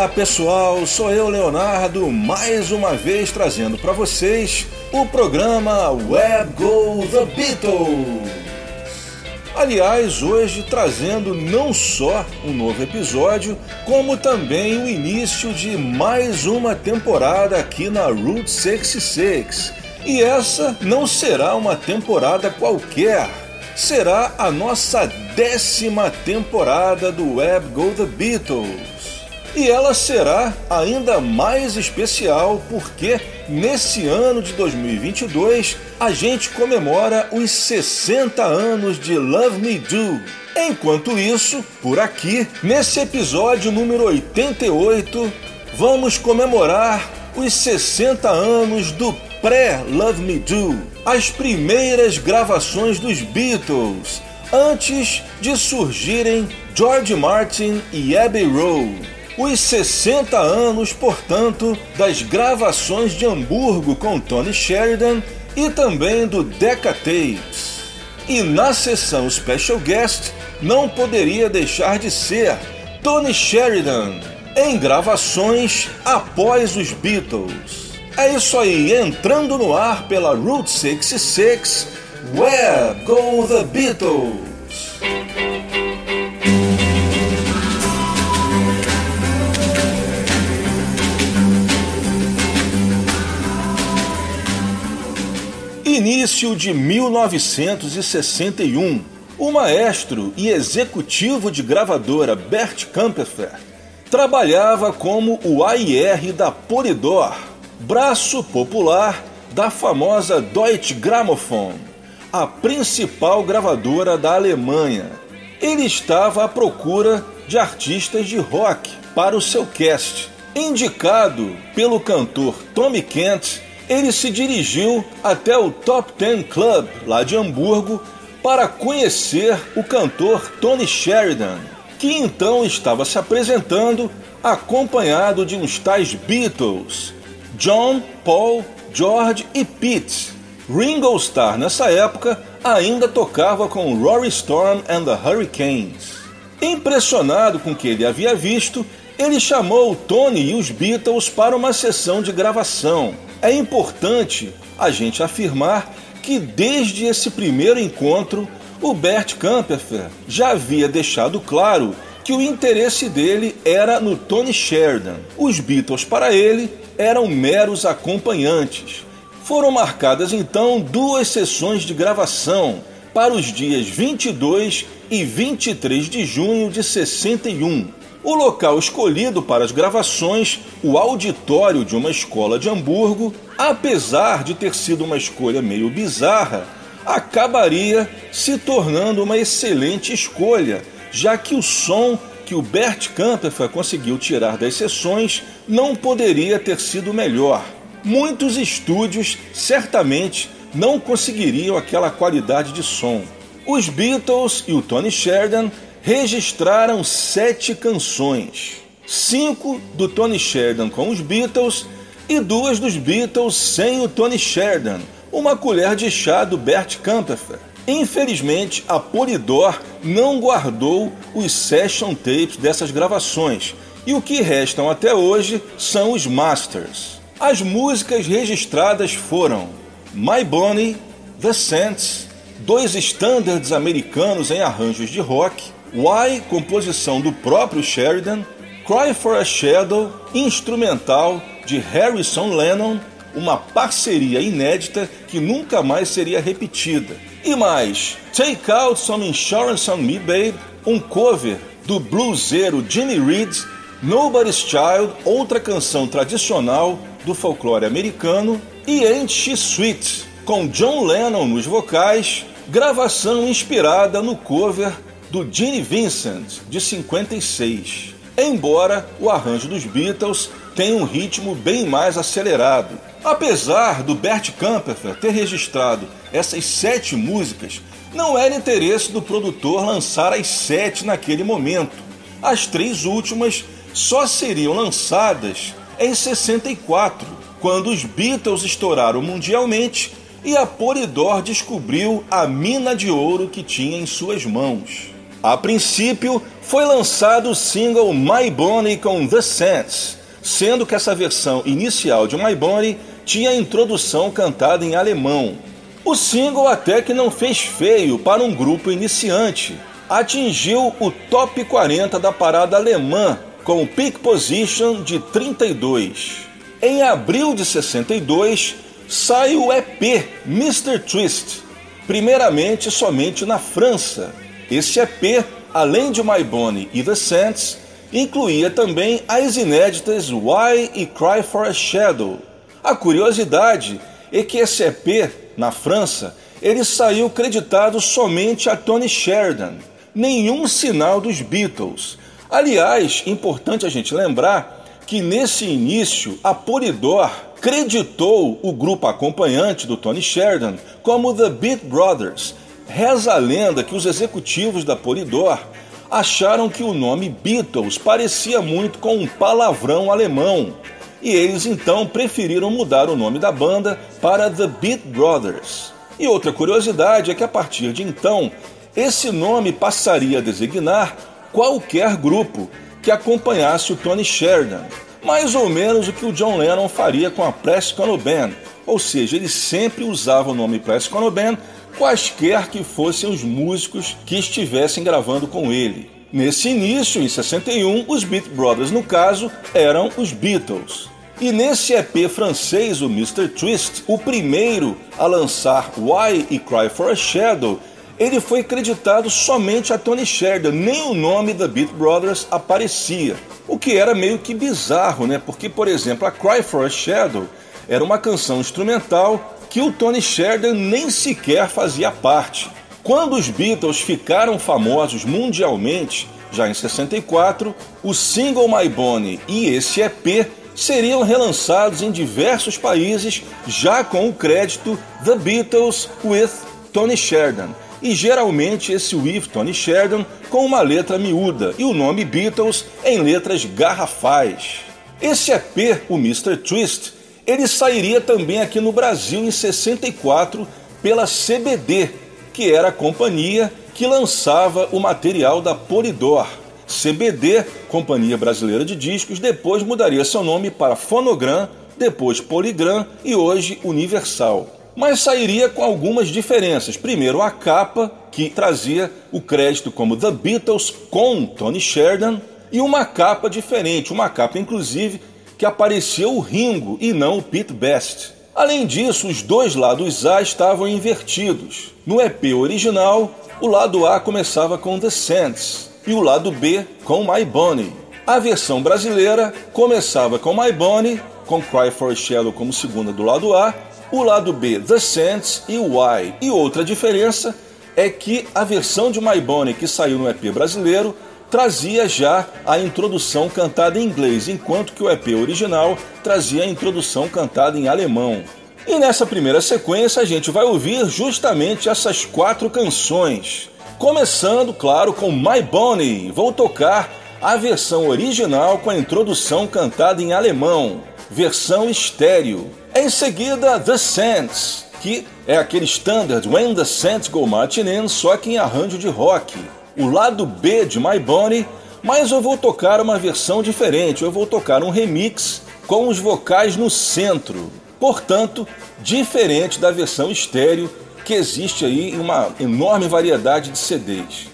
Olá pessoal, sou eu Leonardo, mais uma vez trazendo para vocês o programa Web Go The Beatles. Aliás, hoje trazendo não só um novo episódio, como também o início de mais uma temporada aqui na Route 66. E essa não será uma temporada qualquer, será a nossa décima temporada do Web Go The Beatles. E ela será ainda mais especial porque nesse ano de 2022 a gente comemora os 60 anos de Love Me Do. Enquanto isso, por aqui, nesse episódio número 88, vamos comemorar os 60 anos do pré-Love Me Do, as primeiras gravações dos Beatles, antes de surgirem George Martin e Abbey Road os 60 anos, portanto, das gravações de Hamburgo com Tony Sheridan e também do Decca Tapes. E na sessão Special Guest não poderia deixar de ser Tony Sheridan em gravações após os Beatles. É isso aí, entrando no ar pela Route 66, Where Go the Beatles? Início de 1961, o maestro e executivo de gravadora Bert Kampfer trabalhava como o AIR da Polydor, braço popular da famosa Deutsche Grammophon, a principal gravadora da Alemanha. Ele estava à procura de artistas de rock para o seu cast, indicado pelo cantor Tommy Kent ele se dirigiu até o Top Ten Club, lá de Hamburgo, para conhecer o cantor Tony Sheridan, que então estava se apresentando acompanhado de uns tais Beatles, John, Paul, George e Pete. Ringo Starr, nessa época, ainda tocava com Rory Storm and the Hurricanes. Impressionado com o que ele havia visto, ele chamou Tony e os Beatles para uma sessão de gravação. É importante a gente afirmar que desde esse primeiro encontro, o Bert Kamperfer já havia deixado claro que o interesse dele era no Tony Sheridan. Os Beatles para ele eram meros acompanhantes. Foram marcadas então duas sessões de gravação para os dias 22 e 23 de junho de 61 o local escolhido para as gravações, o auditório de uma escola de Hamburgo, apesar de ter sido uma escolha meio bizarra, acabaria se tornando uma excelente escolha, já que o som que o Bert Kampfer conseguiu tirar das sessões não poderia ter sido melhor. Muitos estúdios certamente não conseguiriam aquela qualidade de som. Os Beatles e o Tony Sheridan registraram sete canções, cinco do Tony Sheridan com os Beatles e duas dos Beatles sem o Tony Sheridan, uma colher de chá do Bert Kampfer. Infelizmente, a Polydor não guardou os session tapes dessas gravações e o que restam até hoje são os masters. As músicas registradas foram My Bonnie, The Saints, dois standards americanos em arranjos de rock, Why, composição do próprio Sheridan, Cry for a Shadow, instrumental de Harrison Lennon, uma parceria inédita que nunca mais seria repetida. E mais, Take Out Some Insurance on Me Babe, um cover do bluseiro Jimmy Reed, Nobody's Child, outra canção tradicional do folclore americano, e Ain't She Sweet, com John Lennon nos vocais, gravação inspirada no cover do Gene Vincent, de 56. Embora o arranjo dos Beatles tenha um ritmo bem mais acelerado. Apesar do Bert Kampfer ter registrado essas sete músicas, não era interesse do produtor lançar as sete naquele momento. As três últimas só seriam lançadas em 64, quando os Beatles estouraram mundialmente e a Polydor descobriu a mina de ouro que tinha em suas mãos. A princípio, foi lançado o single My Bonnie com The Saints, sendo que essa versão inicial de My Bonnie tinha a introdução cantada em alemão. O single até que não fez feio para um grupo iniciante. Atingiu o top 40 da parada alemã com Peak Position de 32. Em abril de 62, sai o EP Mr. Twist, primeiramente somente na França. Esse EP, além de My Bonnie e The Saints, incluía também as inéditas Why e Cry for a Shadow. A curiosidade é que esse EP, na França, ele saiu creditado somente a Tony Sheridan, nenhum sinal dos Beatles. Aliás, importante a gente lembrar que nesse início a Polydor creditou o grupo acompanhante do Tony Sheridan como The Beat Brothers. Reza a lenda que os executivos da Polydor acharam que o nome Beatles parecia muito com um palavrão alemão e eles então preferiram mudar o nome da banda para The Beat Brothers. E outra curiosidade é que a partir de então, esse nome passaria a designar qualquer grupo que acompanhasse o Tony Sheridan, mais ou menos o que o John Lennon faria com a Prescott Band, ou seja, ele sempre usava o nome Prescott Band quaisquer que fossem os músicos que estivessem gravando com ele. Nesse início, em 61, os Beat Brothers, no caso, eram os Beatles. E nesse EP francês, o Mr. Twist, o primeiro a lançar Why e Cry for a Shadow, ele foi creditado somente a Tony Sheridan, nem o nome da Beat Brothers aparecia. O que era meio que bizarro, né? Porque, por exemplo, a Cry for a Shadow era uma canção instrumental que o Tony Sheridan nem sequer fazia parte. Quando os Beatles ficaram famosos mundialmente, já em 64, o single My Bonnie e esse EP seriam relançados em diversos países, já com o crédito The Beatles with Tony Sheridan e geralmente esse With Tony Sheridan com uma letra miúda e o nome Beatles em letras garrafais. Esse EP, o Mr. Twist, ele sairia também aqui no Brasil em 64 pela CBD, que era a companhia que lançava o material da Polydor. CBD, Companhia Brasileira de Discos, depois mudaria seu nome para Fonogram, depois Polygram e hoje Universal mas sairia com algumas diferenças. Primeiro, a capa, que trazia o crédito como The Beatles com Tony Sheridan, e uma capa diferente, uma capa inclusive que aparecia o Ringo e não o Pete Best. Além disso, os dois lados A estavam invertidos. No EP original, o lado A começava com The Sands e o lado B com My Bonnie. A versão brasileira começava com My Bonnie, com Cry for a Shadow como segunda do lado A, o lado B, The Saints e Why. E outra diferença é que a versão de My Bonnie que saiu no EP brasileiro trazia já a introdução cantada em inglês, enquanto que o EP original trazia a introdução cantada em alemão. E nessa primeira sequência a gente vai ouvir justamente essas quatro canções. Começando, claro, com My Bonnie. Vou tocar a versão original com a introdução cantada em alemão, versão estéreo. Em seguida, The Saints, que é aquele standard When the Saints Go Marching In, só que em arranjo de rock. O lado B de My Bonnie, mas eu vou tocar uma versão diferente, eu vou tocar um remix com os vocais no centro. Portanto, diferente da versão estéreo que existe aí em uma enorme variedade de CDs.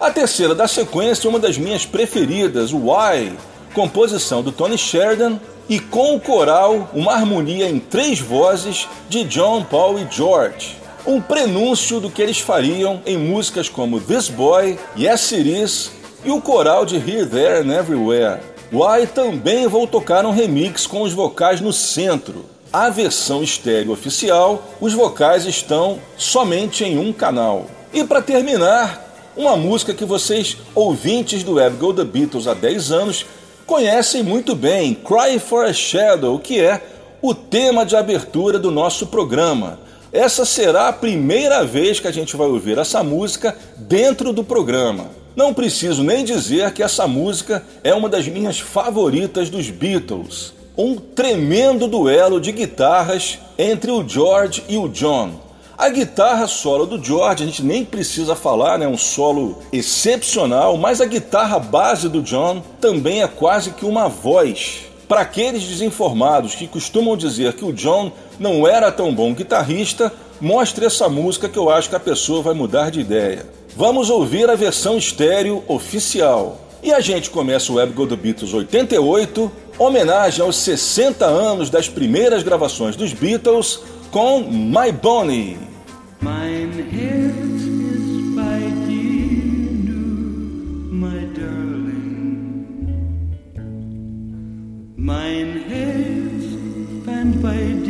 A terceira da sequência é uma das minhas preferidas, o Why, composição do Tony Sheridan e com o coral uma harmonia em três vozes de John, Paul e George. Um prenúncio do que eles fariam em músicas como This Boy, Yes It Is e o coral de Here, There and Everywhere. Why também vou tocar um remix com os vocais no centro. A versão estéreo oficial, os vocais estão somente em um canal. E para terminar, uma música que vocês, ouvintes do Web Go The Beatles há 10 anos, conhecem muito bem Cry for a Shadow, que é o tema de abertura do nosso programa. Essa será a primeira vez que a gente vai ouvir essa música dentro do programa. Não preciso nem dizer que essa música é uma das minhas favoritas dos Beatles. Um tremendo duelo de guitarras entre o George e o John. A guitarra solo do George, a gente nem precisa falar, né? Um solo excepcional, mas a guitarra base do John também é quase que uma voz. Para aqueles desinformados que costumam dizer que o John não era tão bom guitarrista, mostre essa música que eu acho que a pessoa vai mudar de ideia. Vamos ouvir a versão estéreo oficial. E a gente começa o Web Go Beatles 88, homenagem aos 60 anos das primeiras gravações dos Beatles, com My Bonnie. Mein Herz fand bei dir,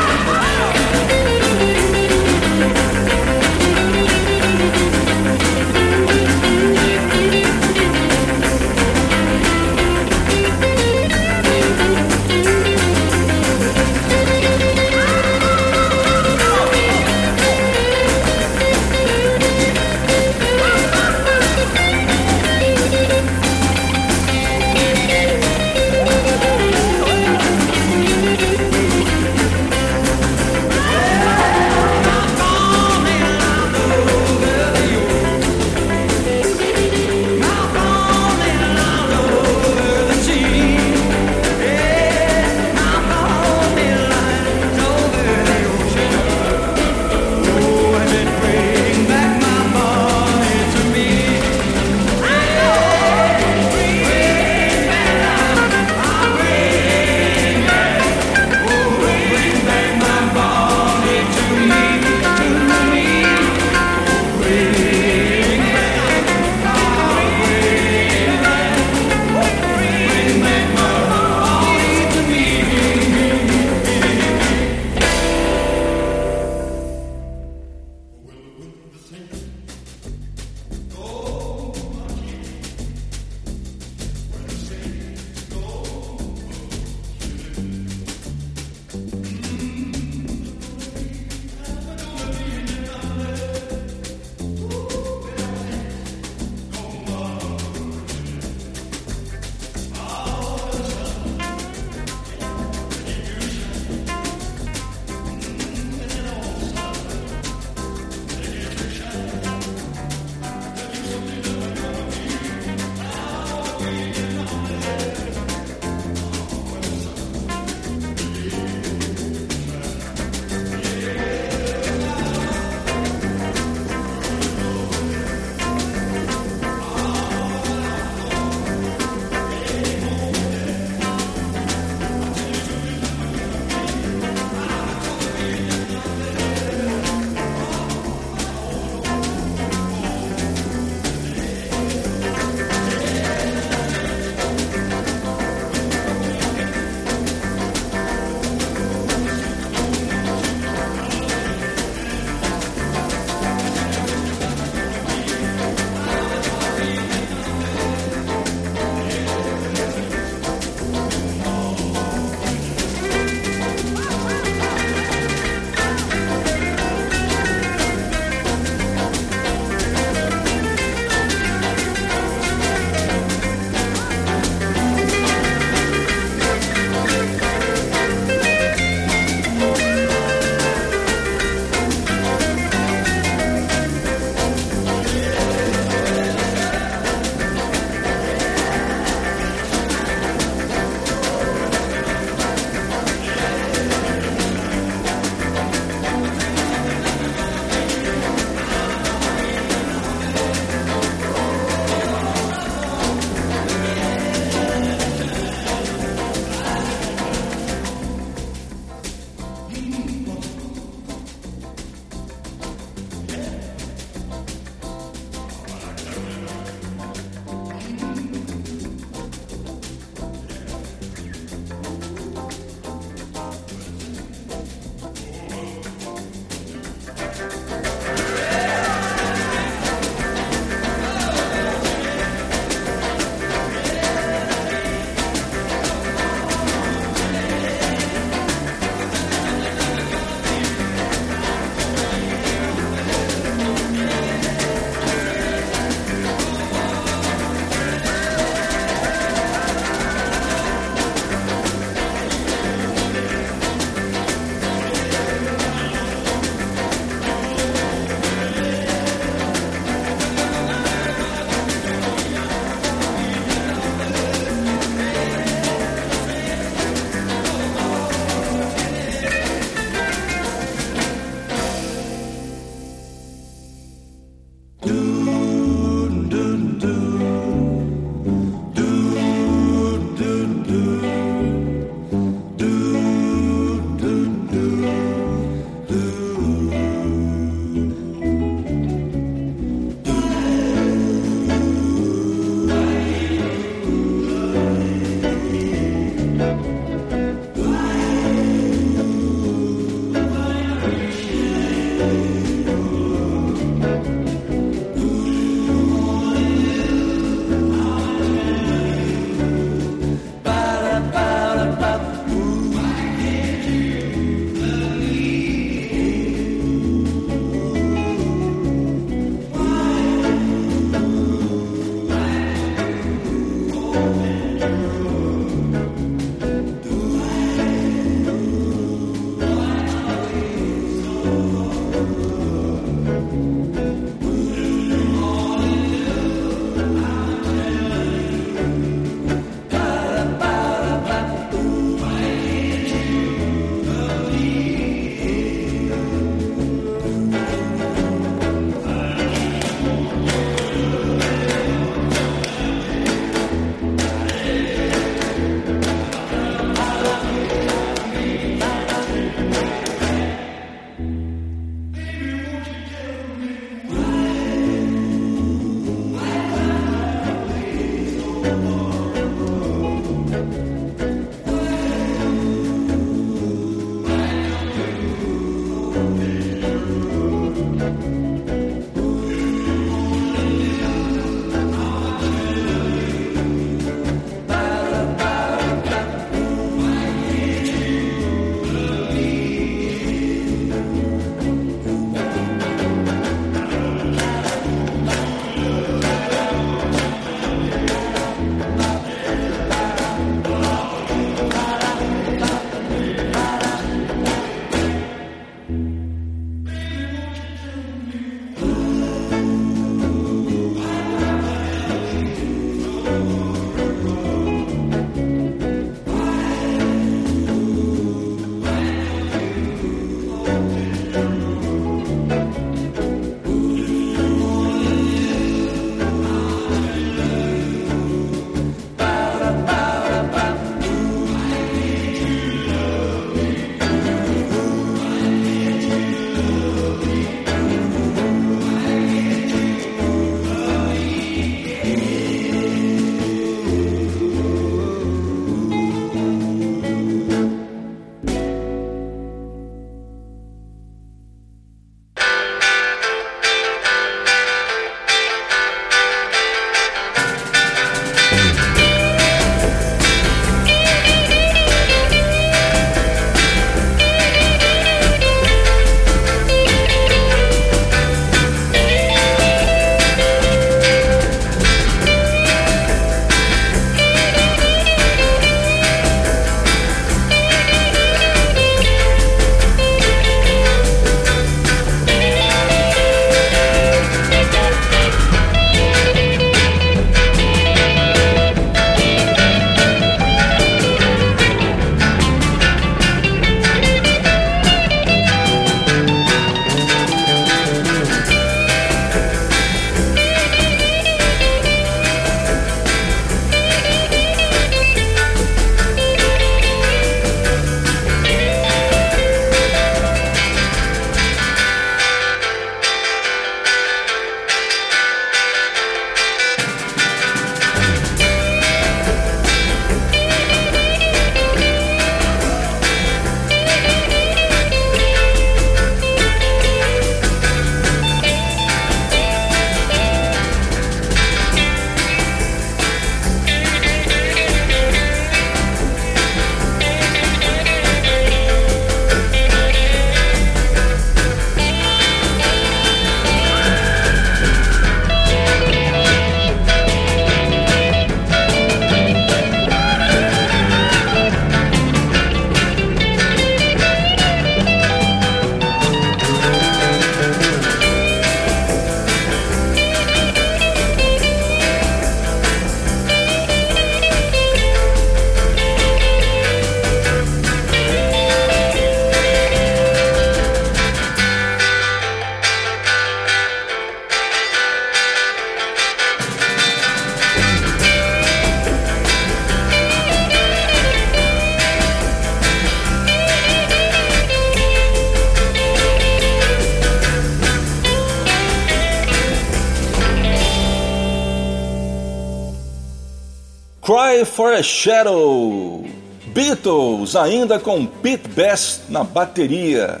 For a Shadow. Beatles, ainda com Pete Best na bateria.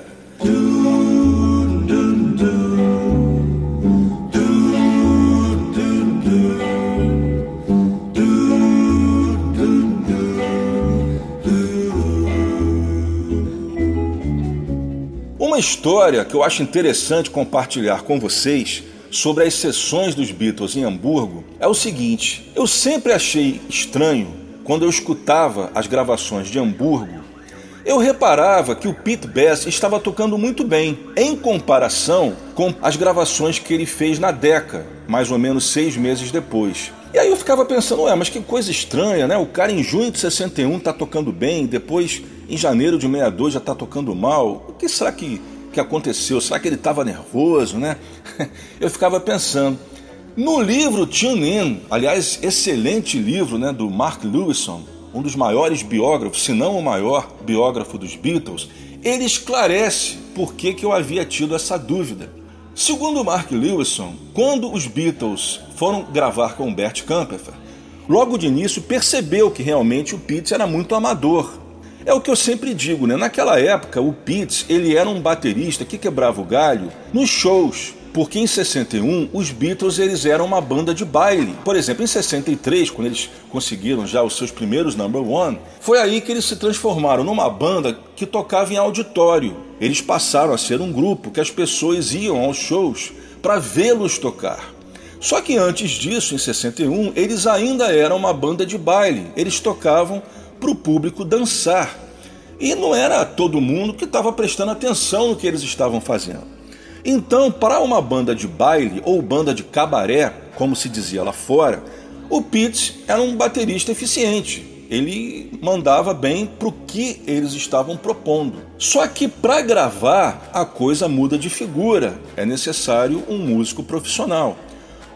Uma história que eu acho interessante compartilhar com vocês sobre as sessões dos Beatles em Hamburgo é o seguinte: eu sempre achei estranho quando eu escutava as gravações de Hamburgo. Eu reparava que o Pete Best estava tocando muito bem, em comparação com as gravações que ele fez na Deca, mais ou menos seis meses depois. E aí eu ficava pensando, ué, mas que coisa estranha, né? O cara em junho de 61 tá tocando bem, depois em janeiro de 62 já tá tocando mal. O que será que, que aconteceu? Será que ele estava nervoso, né? Eu ficava pensando. No livro Tune In, aliás, excelente livro né, do Mark Lewison, um dos maiores biógrafos, se não o maior biógrafo dos Beatles, ele esclarece por que, que eu havia tido essa dúvida. Segundo Mark Lewison, quando os Beatles foram gravar com Bert Camperfer, logo de início percebeu que realmente o Pete era muito amador. É o que eu sempre digo, né? Naquela época, o Pete ele era um baterista que quebrava o galho nos shows, porque em 61 os Beatles eles eram uma banda de baile. Por exemplo, em 63, quando eles conseguiram já os seus primeiros number one, foi aí que eles se transformaram numa banda que tocava em auditório. Eles passaram a ser um grupo que as pessoas iam aos shows para vê-los tocar. Só que antes disso, em 61, eles ainda eram uma banda de baile. Eles tocavam para o público dançar. E não era todo mundo que estava prestando atenção no que eles estavam fazendo. Então, para uma banda de baile ou banda de cabaré, como se dizia lá fora, o Pete era um baterista eficiente. Ele mandava bem para o que eles estavam propondo. Só que para gravar a coisa muda de figura. É necessário um músico profissional.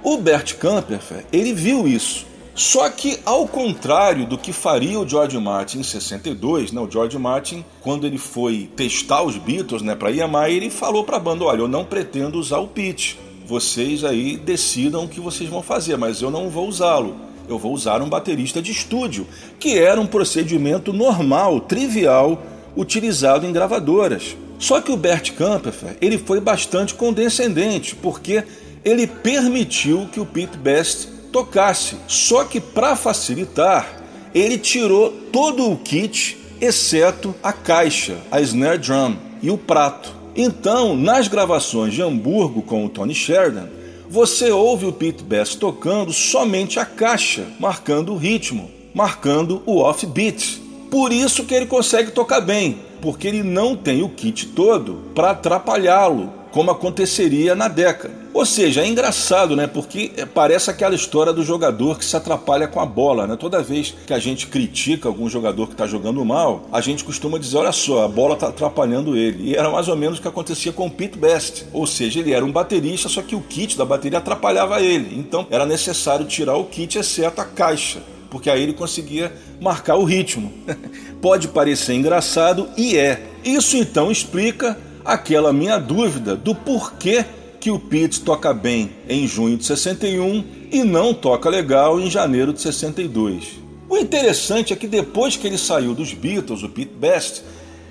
O Bert Camperfer, ele viu isso só que, ao contrário do que faria o George Martin em 62, né, o George Martin, quando ele foi testar os Beatles né, para EMI, ele falou para a banda: olha, eu não pretendo usar o pitch. Vocês aí decidam o que vocês vão fazer, mas eu não vou usá-lo. Eu vou usar um baterista de estúdio, que era um procedimento normal, trivial, utilizado em gravadoras. Só que o Bert Camperfer, ele foi bastante condescendente, porque ele permitiu que o Pete Best tocasse. Só que para facilitar, ele tirou todo o kit, exceto a caixa, a snare drum e o prato. Então, nas gravações de Hamburgo com o Tony Sheridan, você ouve o Pete Best tocando somente a caixa, marcando o ritmo, marcando o offbeat. Por isso que ele consegue tocar bem, porque ele não tem o kit todo para atrapalhá-lo, como aconteceria na década. Ou seja, é engraçado, né? Porque parece aquela história do jogador que se atrapalha com a bola, né? Toda vez que a gente critica algum jogador que está jogando mal, a gente costuma dizer: olha só, a bola está atrapalhando ele. E era mais ou menos o que acontecia com o Pete Best. Ou seja, ele era um baterista, só que o kit da bateria atrapalhava ele. Então era necessário tirar o kit, exceto a caixa porque aí ele conseguia marcar o ritmo. Pode parecer engraçado e é. Isso então explica aquela minha dúvida do porquê que o Pete toca bem em junho de 61 e não toca legal em janeiro de 62. O interessante é que depois que ele saiu dos Beatles, o Pete Best,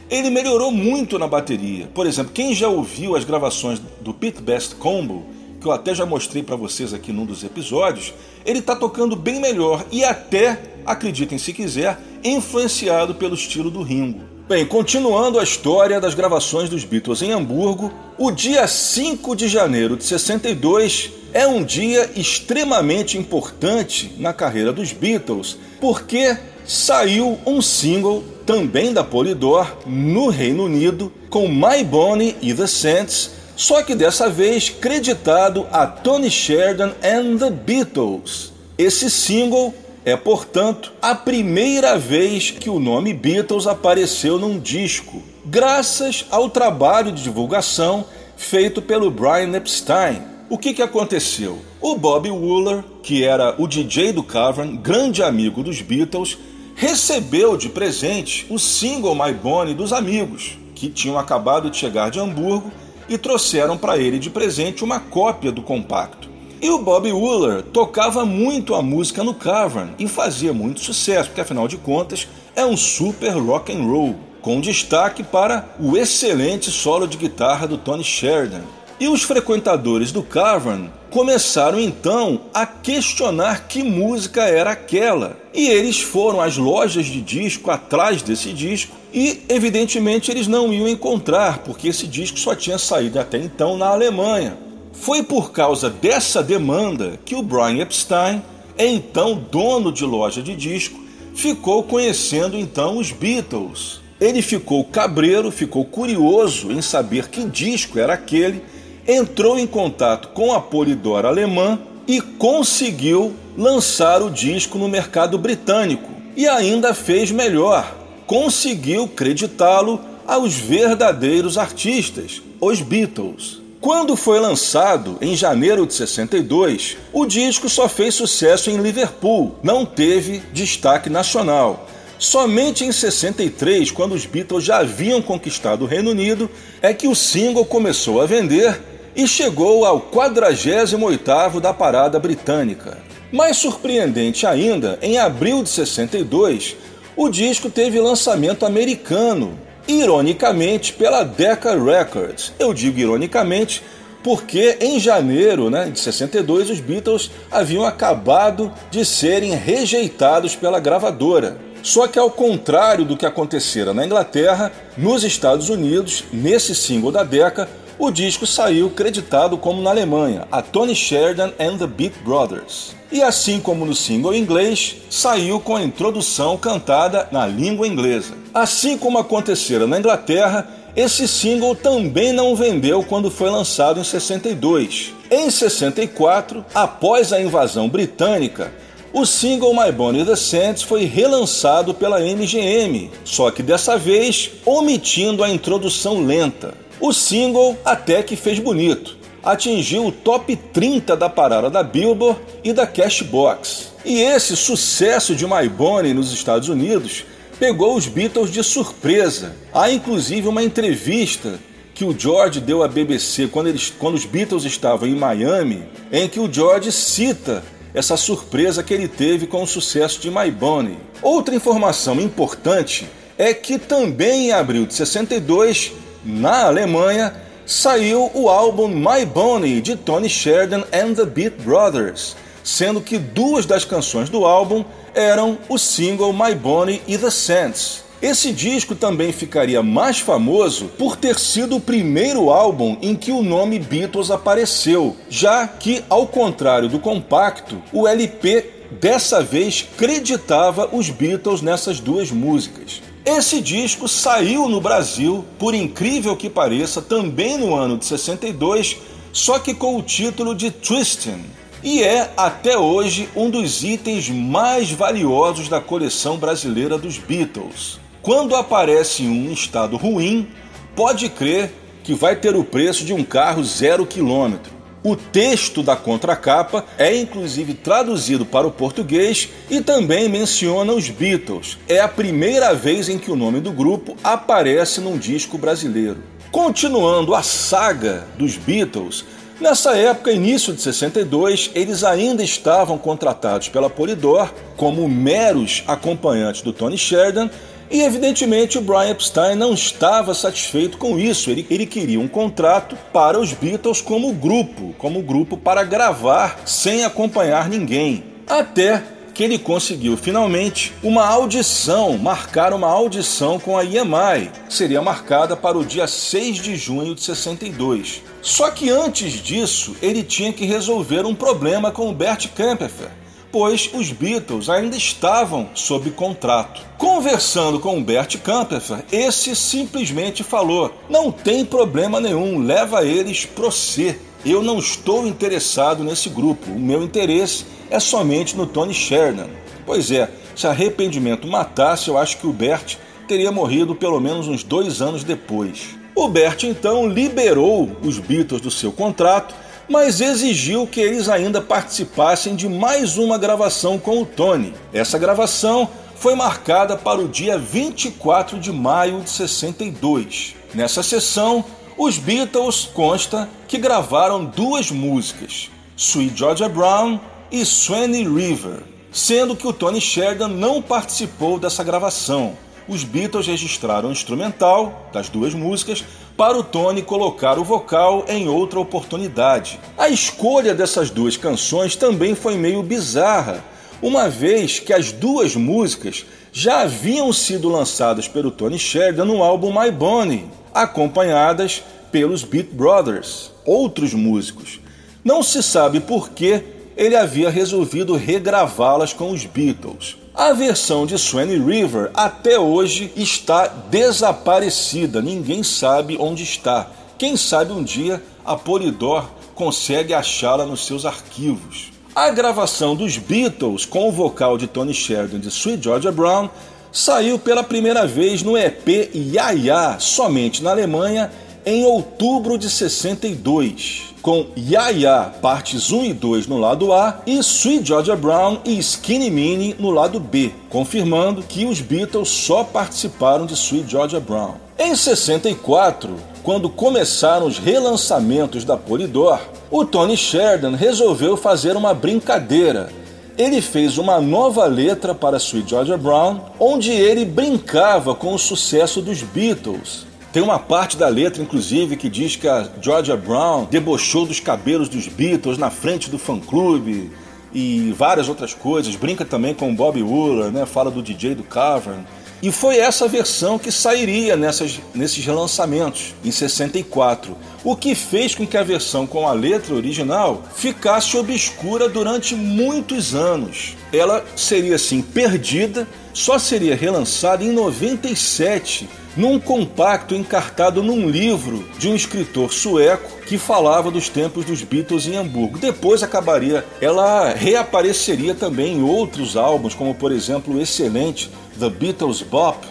ele melhorou muito na bateria. Por exemplo, quem já ouviu as gravações do Pete Best Combo, que eu até já mostrei para vocês aqui num dos episódios, ele está tocando bem melhor e até, acreditem se quiser, influenciado pelo estilo do Ringo. Bem, continuando a história das gravações dos Beatles em Hamburgo, o dia 5 de janeiro de 62 é um dia extremamente importante na carreira dos Beatles, porque saiu um single também da Polydor no Reino Unido com My Bonnie e The Saints, só que dessa vez creditado a Tony Sheridan and the Beatles. Esse single é, portanto, a primeira vez que o nome Beatles apareceu num disco, graças ao trabalho de divulgação feito pelo Brian Epstein. O que, que aconteceu? O Bob Wooler, que era o DJ do Cavern, grande amigo dos Beatles, recebeu de presente o single My Bonnie dos amigos, que tinham acabado de chegar de Hamburgo e trouxeram para ele de presente uma cópia do compacto. E o Bob Wooler tocava muito a música no Cavern e fazia muito sucesso, porque afinal de contas é um super rock and roll, com destaque para o excelente solo de guitarra do Tony Sheridan. E os frequentadores do Cavern começaram então a questionar que música era aquela. E eles foram às lojas de disco atrás desse disco e, evidentemente, eles não iam encontrar, porque esse disco só tinha saído até então na Alemanha. Foi por causa dessa demanda que o Brian Epstein, então dono de loja de disco, ficou conhecendo então os Beatles. Ele ficou cabreiro, ficou curioso em saber que disco era aquele, entrou em contato com a Polydor alemã e conseguiu lançar o disco no mercado britânico. E ainda fez melhor, conseguiu creditá-lo aos verdadeiros artistas, os Beatles. Quando foi lançado, em janeiro de 62, o disco só fez sucesso em Liverpool, não teve destaque nacional. Somente em 63, quando os Beatles já haviam conquistado o Reino Unido, é que o single começou a vender e chegou ao 48º da parada britânica. Mais surpreendente ainda, em abril de 62, o disco teve lançamento americano, ironicamente pela Decca Records. Eu digo ironicamente porque em janeiro né, de 62 os Beatles haviam acabado de serem rejeitados pela gravadora. Só que ao contrário do que acontecera na Inglaterra, nos Estados Unidos, nesse single da Decca, o disco saiu creditado como na Alemanha, a Tony Sheridan and the Beat Brothers. E assim como no single inglês, saiu com a introdução cantada na língua inglesa. Assim como acontecera na Inglaterra, esse single também não vendeu quando foi lançado em 62. Em 64, após a invasão britânica, o single My Bonnie the Saints foi relançado pela MGM, só que dessa vez omitindo a introdução lenta. O single até que fez bonito, atingiu o top 30 da parada da Billboard e da Cashbox. E esse sucesso de My Bonnie nos Estados Unidos pegou os Beatles de surpresa. Há inclusive uma entrevista que o George deu à BBC quando, eles, quando os Beatles estavam em Miami, em que o George cita essa surpresa que ele teve com o sucesso de My Bonnie. Outra informação importante é que também em abril de 62 na Alemanha, saiu o álbum My Bonnie de Tony Sheridan and the Beat Brothers, sendo que duas das canções do álbum eram o single My Bonnie e The Saints. Esse disco também ficaria mais famoso por ter sido o primeiro álbum em que o nome Beatles apareceu, já que, ao contrário do compacto, o LP dessa vez creditava os Beatles nessas duas músicas. Esse disco saiu no Brasil, por incrível que pareça, também no ano de 62, só que com o título de Twistin', e é até hoje um dos itens mais valiosos da coleção brasileira dos Beatles. Quando aparece em um estado ruim, pode crer que vai ter o preço de um carro zero quilômetro. O texto da contracapa é inclusive traduzido para o português e também menciona os Beatles. É a primeira vez em que o nome do grupo aparece num disco brasileiro. Continuando a saga dos Beatles, Nessa época, início de 62, eles ainda estavam contratados pela Polydor como meros acompanhantes do Tony Sheridan e evidentemente o Brian Epstein não estava satisfeito com isso. Ele, ele queria um contrato para os Beatles como grupo, como grupo para gravar sem acompanhar ninguém. Até que ele conseguiu finalmente uma audição, marcar uma audição com a EMI, que seria marcada para o dia 6 de junho de 62. Só que antes disso, ele tinha que resolver um problema com o Bert Kempfer pois os Beatles ainda estavam sob contrato. Conversando com Bert Kampfer, esse simplesmente falou: Não tem problema nenhum, leva eles pro C. Eu não estou interessado nesse grupo, o meu interesse é somente no Tony Sheridan. Pois é, se arrependimento matasse, eu acho que o Bert teria morrido pelo menos uns dois anos depois. O Bert então liberou os Beatles do seu contrato mas exigiu que eles ainda participassem de mais uma gravação com o Tony. Essa gravação foi marcada para o dia 24 de maio de 62. Nessa sessão, os Beatles consta que gravaram duas músicas. Sweet Georgia Brown e Swanee River, sendo que o Tony Sheridan não participou dessa gravação. Os Beatles registraram o instrumental das duas músicas para o Tony colocar o vocal em outra oportunidade. A escolha dessas duas canções também foi meio bizarra, uma vez que as duas músicas já haviam sido lançadas pelo Tony Sheridan no álbum My Bonnie, acompanhadas pelos Beat Brothers, outros músicos. Não se sabe por que ele havia resolvido regravá-las com os Beatles. A versão de Swanee River até hoje está desaparecida, ninguém sabe onde está. Quem sabe um dia a Polydor consegue achá-la nos seus arquivos. A gravação dos Beatles com o vocal de Tony Sheridan de Sweet Georgia Brown saiu pela primeira vez no EP Ya somente na Alemanha, em outubro de 62, com Ya Ya partes 1 e 2 no lado A e Sweet Georgia Brown e Skinny Mini no lado B, confirmando que os Beatles só participaram de Sweet Georgia Brown. Em 64, quando começaram os relançamentos da Polydor, o Tony Sheridan resolveu fazer uma brincadeira ele fez uma nova letra para Sweet Georgia Brown, onde ele brincava com o sucesso dos Beatles. Tem uma parte da letra, inclusive, que diz que a Georgia Brown debochou dos cabelos dos Beatles na frente do fã-clube e várias outras coisas. Brinca também com o Bob Wooler, né? fala do DJ do Cavern. E foi essa versão que sairia nessas, nesses relançamentos, em 64, o que fez com que a versão com a letra original ficasse obscura durante muitos anos. Ela seria assim perdida, só seria relançada em 97, num compacto encartado num livro de um escritor sueco que falava dos tempos dos Beatles em Hamburgo. Depois acabaria, ela reapareceria também em outros álbuns, como por exemplo o excelente The Beatles Bop,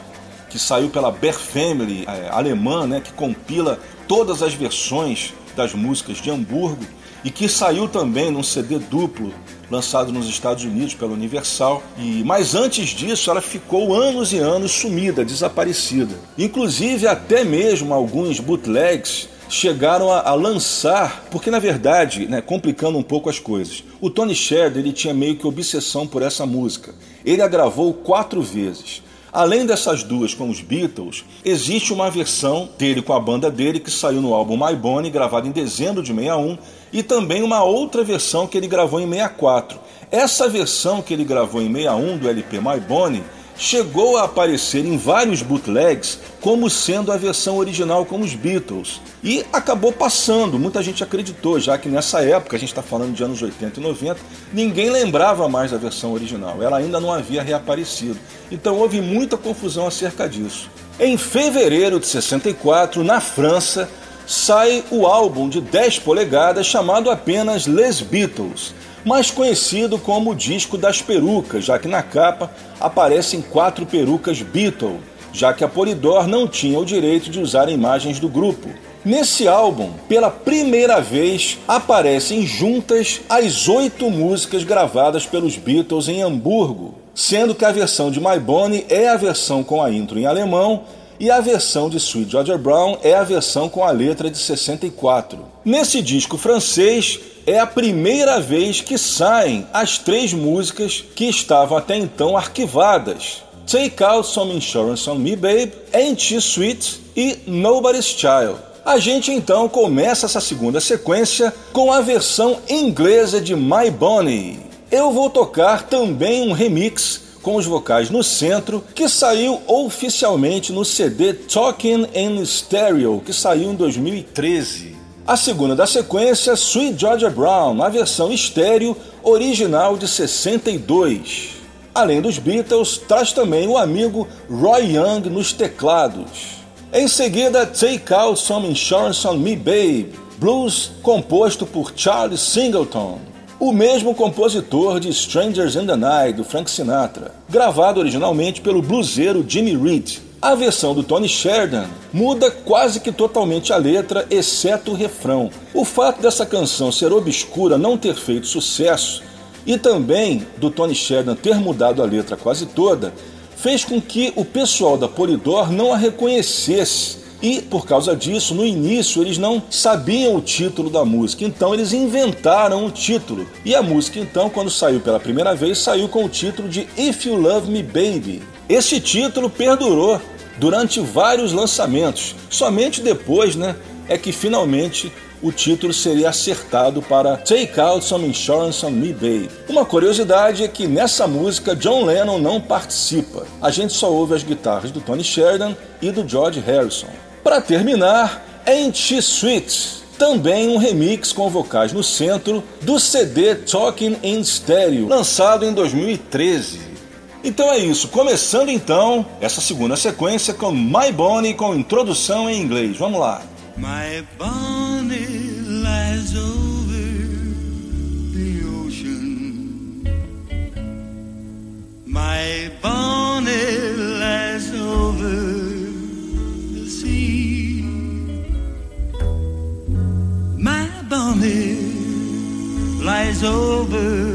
que saiu pela Bear Family é, alemã, né, que compila todas as versões das músicas de Hamburgo e que saiu também num CD duplo lançado nos Estados Unidos pela Universal. E mas antes disso, ela ficou anos e anos sumida, desaparecida. Inclusive até mesmo alguns bootlegs chegaram a, a, lançar, porque na verdade, né, complicando um pouco as coisas, o Tony Sheridan ele tinha meio que obsessão por essa música. Ele a gravou quatro vezes. Além dessas duas com os Beatles, existe uma versão dele com a banda dele que saiu no álbum My Bonnie, gravado em dezembro de 61, e também uma outra versão que ele gravou em 64. Essa versão que ele gravou em 61 do LP My Bonnie chegou a aparecer em vários bootlegs como sendo a versão original com os Beatles. E acabou passando, muita gente acreditou, já que nessa época, a gente está falando de anos 80 e 90, ninguém lembrava mais da versão original, ela ainda não havia reaparecido. Então houve muita confusão acerca disso. Em fevereiro de 64, na França, sai o álbum de 10 polegadas chamado apenas Les Beatles mais conhecido como o disco das perucas, já que na capa aparecem quatro perucas Beatle, já que a Polydor não tinha o direito de usar imagens do grupo. Nesse álbum, pela primeira vez, aparecem juntas as oito músicas gravadas pelos Beatles em Hamburgo, sendo que a versão de My Bonnie é a versão com a intro em alemão e a versão de Sweet Georgia Brown é a versão com a letra de 64. Nesse disco francês, é a primeira vez que saem as três músicas que estavam até então arquivadas. Take Out Some Insurance on Me Babe, Ain't You Sweet e Nobody's Child. A gente então começa essa segunda sequência com a versão inglesa de My Bonnie. Eu vou tocar também um remix com os vocais no centro, que saiu oficialmente no CD Talking in Stereo, que saiu em 2013. A segunda da sequência, Sweet Georgia Brown, a versão estéreo original de 62. Além dos Beatles, traz também o amigo Roy Young nos teclados. Em seguida, Take Out Some Insurance on Me Babe, blues composto por Charlie Singleton, o mesmo compositor de Strangers in the Night, do Frank Sinatra, gravado originalmente pelo bluseiro Jimmy Reed. A versão do Tony Sheridan muda quase que totalmente a letra, exceto o refrão. O fato dessa canção ser obscura, não ter feito sucesso, e também do Tony Sheridan ter mudado a letra quase toda, fez com que o pessoal da Polydor não a reconhecesse E por causa disso, no início eles não sabiam o título da música, então eles inventaram o título. E a música, então, quando saiu pela primeira vez, saiu com o título de If You Love Me Baby. Esse título perdurou durante vários lançamentos. Somente depois, né, é que finalmente o título seria acertado para Take Out Some Insurance on Me Baby. Uma curiosidade é que nessa música John Lennon não participa. A gente só ouve as guitarras do Tony Sheridan e do George Harrison. Para terminar, She Sweet? Também um remix com vocais no centro do CD Talking in Stereo, lançado em 2013. Então é isso, começando então essa segunda sequência com My Bonnie com introdução em inglês. Vamos lá. My Bonnie over.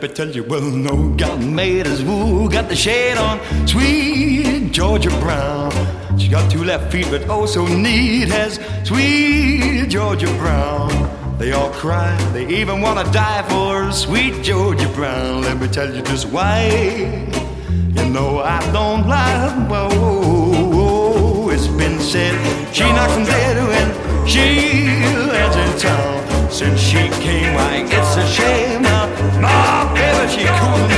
Let me tell you, well, no God made us woo, got the shade on, sweet Georgia Brown. She got two left feet, but oh so neat as sweet Georgia Brown. They all cry, they even wanna die for sweet Georgia Brown. Let me tell you just why. You know I don't lie. Whoa, oh, whoa, whoa. It's been said she knocks them dead when she lands in town. Since she came, why it's a shame. Now, my baby,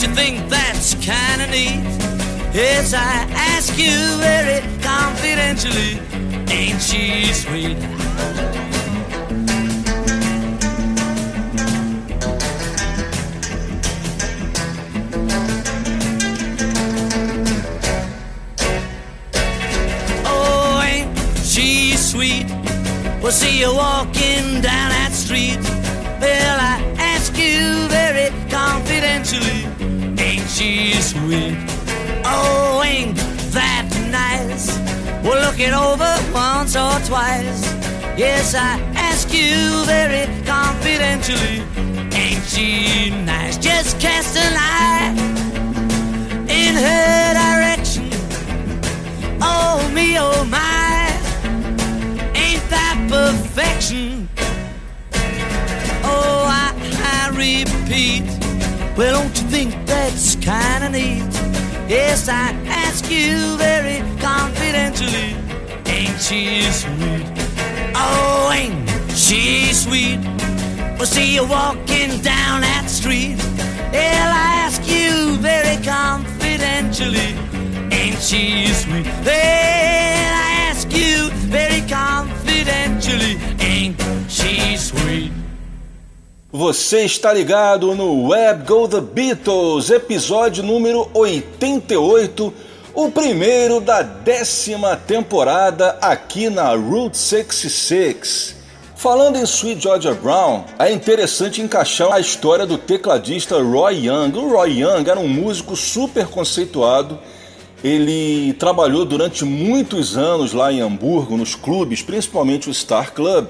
Don't you think that's kinda neat? Yes, I ask you very confidentially, ain't she sweet? Oh, ain't she sweet? We'll see you walking down that street. Well, I ask you very confidentially confidentially. Ain't she sweet? Oh, ain't that nice? We'll look it over once or twice. Yes, I ask you very confidentially. Ain't she nice? Just cast an eye in her direction. Oh, me, oh, my. Ain't that perfection? Oh, I, I repeat. Well, don't you think that's kind of neat? Yes, I ask you very confidentially. Ain't she sweet? Oh, ain't she sweet? Well, see you walking down that street. Well, I ask you very confidentially. Ain't she sweet? Well, I ask you very confidentially. Ain't she sweet? Você está ligado no Web Go The Beatles, episódio número 88, o primeiro da décima temporada aqui na Route 66. Falando em Sweet Georgia Brown, é interessante encaixar a história do tecladista Roy Young. O Roy Young era um músico super conceituado. Ele trabalhou durante muitos anos lá em Hamburgo, nos clubes, principalmente o Star Club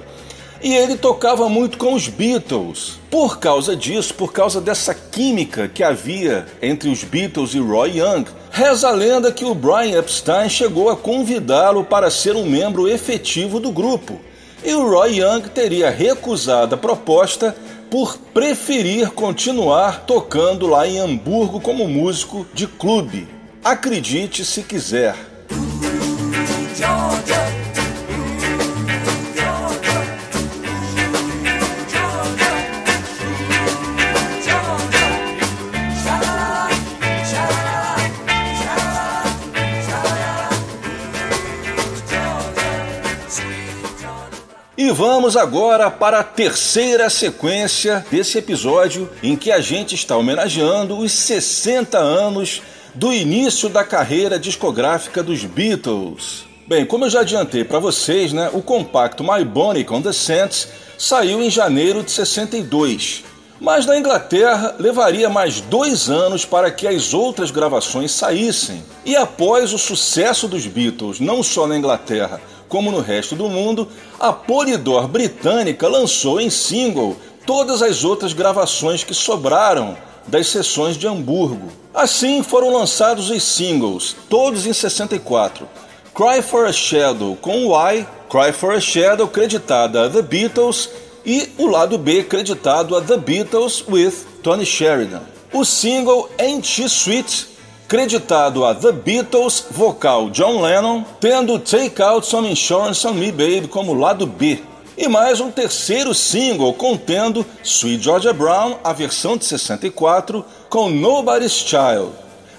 e ele tocava muito com os Beatles. Por causa disso, por causa dessa química que havia entre os Beatles e Roy Young, reza a lenda que o Brian Epstein chegou a convidá-lo para ser um membro efetivo do grupo e o Roy Young teria recusado a proposta por preferir continuar tocando lá em Hamburgo como músico de clube. Acredite se quiser. E vamos agora para a terceira sequência desse episódio em que a gente está homenageando os 60 anos do início da carreira discográfica dos Beatles. Bem, como eu já adiantei para vocês, né, o compacto My Bonnie com the Saints saiu em janeiro de 62. Mas na Inglaterra levaria mais dois anos para que as outras gravações saíssem. E após o sucesso dos Beatles, não só na Inglaterra, como no resto do mundo, a Polydor britânica lançou em single todas as outras gravações que sobraram das sessões de Hamburgo. Assim foram lançados os singles, todos em 64. Cry for a Shadow com Y, Cry for a Shadow creditada a The Beatles e o lado B creditado a The Beatles with Tony Sheridan. O single Ain't She Sweet creditado a The Beatles, vocal John Lennon, tendo Take Out Some Insurance on Me Baby como lado B. E mais um terceiro single contendo Sweet Georgia Brown, a versão de 64, com Nobody's Child.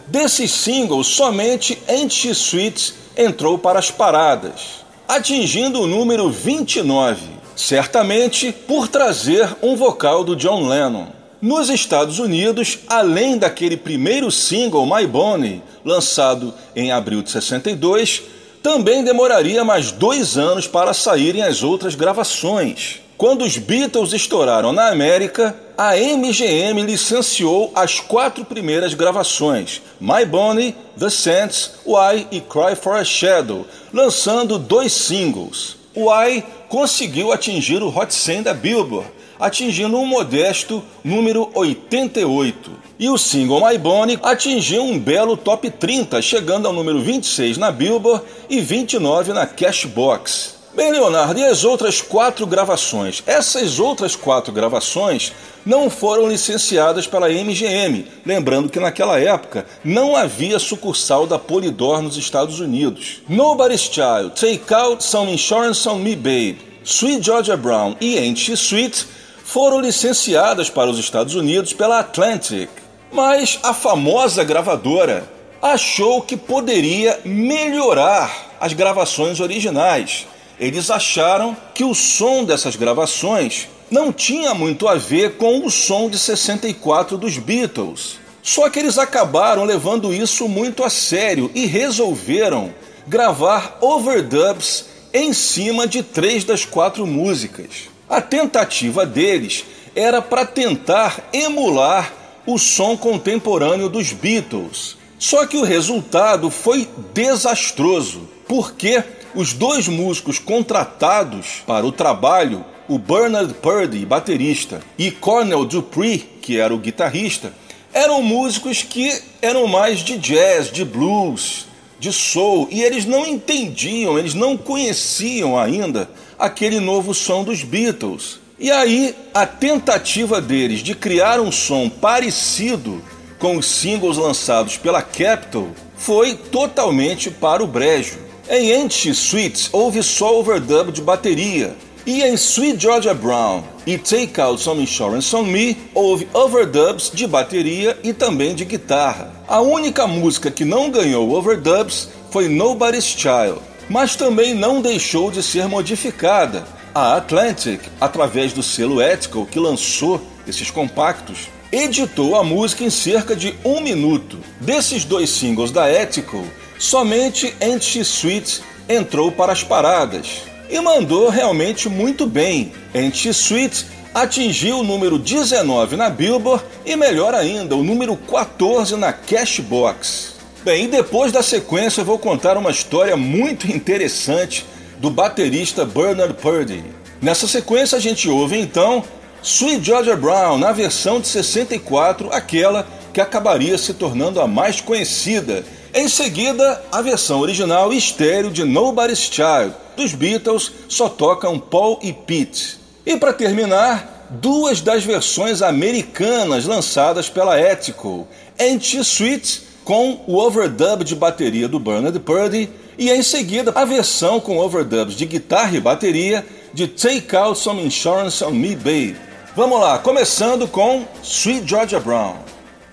Desses singles, somente Ain't Sweet entrou para as paradas, atingindo o número 29, certamente por trazer um vocal do John Lennon. Nos Estados Unidos, além daquele primeiro single My Bonnie, lançado em abril de 62, também demoraria mais dois anos para saírem as outras gravações. Quando os Beatles estouraram na América, a MGM licenciou as quatro primeiras gravações, My Bonnie, The Saints, Why e Cry for a Shadow, lançando dois singles. Why conseguiu atingir o Hot 100 da Billboard, atingindo um modesto número 88. E o single My Bonnie atingiu um belo top 30, chegando ao número 26 na Billboard e 29 na Cashbox. Bem, Leonardo, e as outras quatro gravações? Essas outras quatro gravações não foram licenciadas pela MGM, lembrando que naquela época não havia sucursal da Polydor nos Estados Unidos. Nobody's Child, Take Out Some Insurance on Me Babe, Sweet Georgia Brown e Ain't She Sweet foram licenciadas para os Estados Unidos pela Atlantic, mas a famosa gravadora achou que poderia melhorar as gravações originais. Eles acharam que o som dessas gravações não tinha muito a ver com o som de 64 dos Beatles. Só que eles acabaram levando isso muito a sério e resolveram gravar overdubs em cima de três das quatro músicas. A tentativa deles era para tentar emular o som contemporâneo dos Beatles. Só que o resultado foi desastroso, porque os dois músicos contratados para o trabalho, o Bernard Purdy, baterista, e Cornel Dupree, que era o guitarrista, eram músicos que eram mais de jazz, de blues, de soul, e eles não entendiam, eles não conheciam ainda aquele novo som dos Beatles. E aí, a tentativa deles de criar um som parecido com os singles lançados pela Capitol foi totalmente para o brejo. Em Anti Sweet houve só overdub de bateria, e em Sweet Georgia Brown e Take Out Some Insurance on Me houve overdubs de bateria e também de guitarra. A única música que não ganhou overdubs foi Nobody's Child, mas também não deixou de ser modificada. A Atlantic, através do selo Ethical que lançou esses compactos, editou a música em cerca de um minuto. Desses dois singles da Ethical, somente Anti Sweet entrou para as paradas. e mandou realmente muito bem. Anti Sweet atingiu o número 19 na Billboard e, melhor ainda, o número 14 na Cashbox. Bem, depois da sequência eu vou contar uma história muito interessante do baterista Bernard Purdy. Nessa sequência a gente ouve então Sweet Georgia Brown na versão de 64, aquela que acabaria se tornando a mais conhecida. Em seguida, a versão original estéreo de Nobody's Child, dos Beatles, só tocam Paul e Pete. E para terminar, duas das versões americanas lançadas pela Ethical, Anti Sweet com o overdub de bateria do Bernard Purdy e em seguida a versão com overdubs de guitarra e bateria de Take Out Some Insurance on Me Babe. Vamos lá, começando com Sweet Georgia Brown.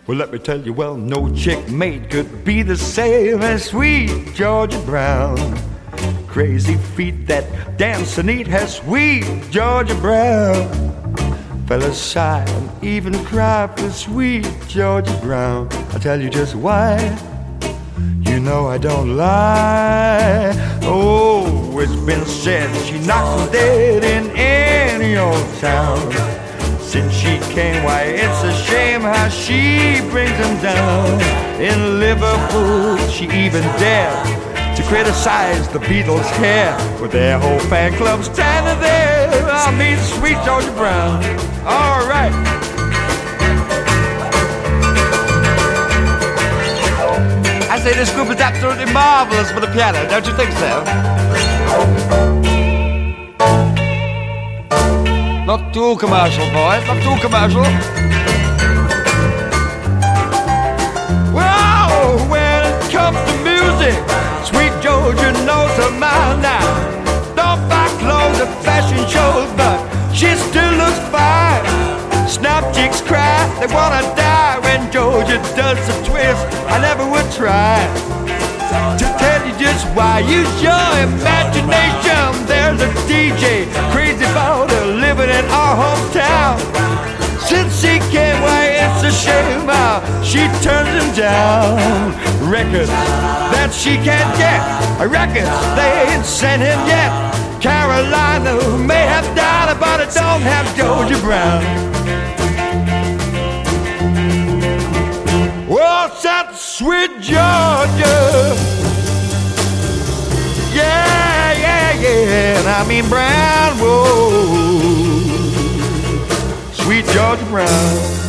Well, let me tell you, well, no chick mate could be the same as Sweet Georgia Brown. Crazy feet that dance and eat has Sweet Georgia Brown. Fellas sigh and even cry for Sweet Georgia Brown. I'll tell you just why. You know I don't lie. Oh, it's been said she knocks them dead in any old town. Since she came, why it's a shame how she brings them down. In Liverpool, she even dared to criticize the Beatles' hair with their whole fan club standing there. I mean, sweet Georgia Brown. All right. I say this group is absolutely marvelous for the piano, don't you think so? Not too commercial, boys, not too commercial. Georgia knows her mind now. Don't buy clothes at fashion shows, but she still looks fine. Snap chicks cry, they wanna die when Georgia does a twist. I never would try to tell you just why. Use your imagination. There's a DJ crazy about her living in our hometown. Since she came why it's a shame how she turns him down. Records that she can't get, records they ain't sent him yet. Carolina who may have died, but it don't have Georgia Brown. Well, that sweet Georgia. Yeah, yeah, yeah. And I mean Brown, whoa. Sweet Georgia Brown.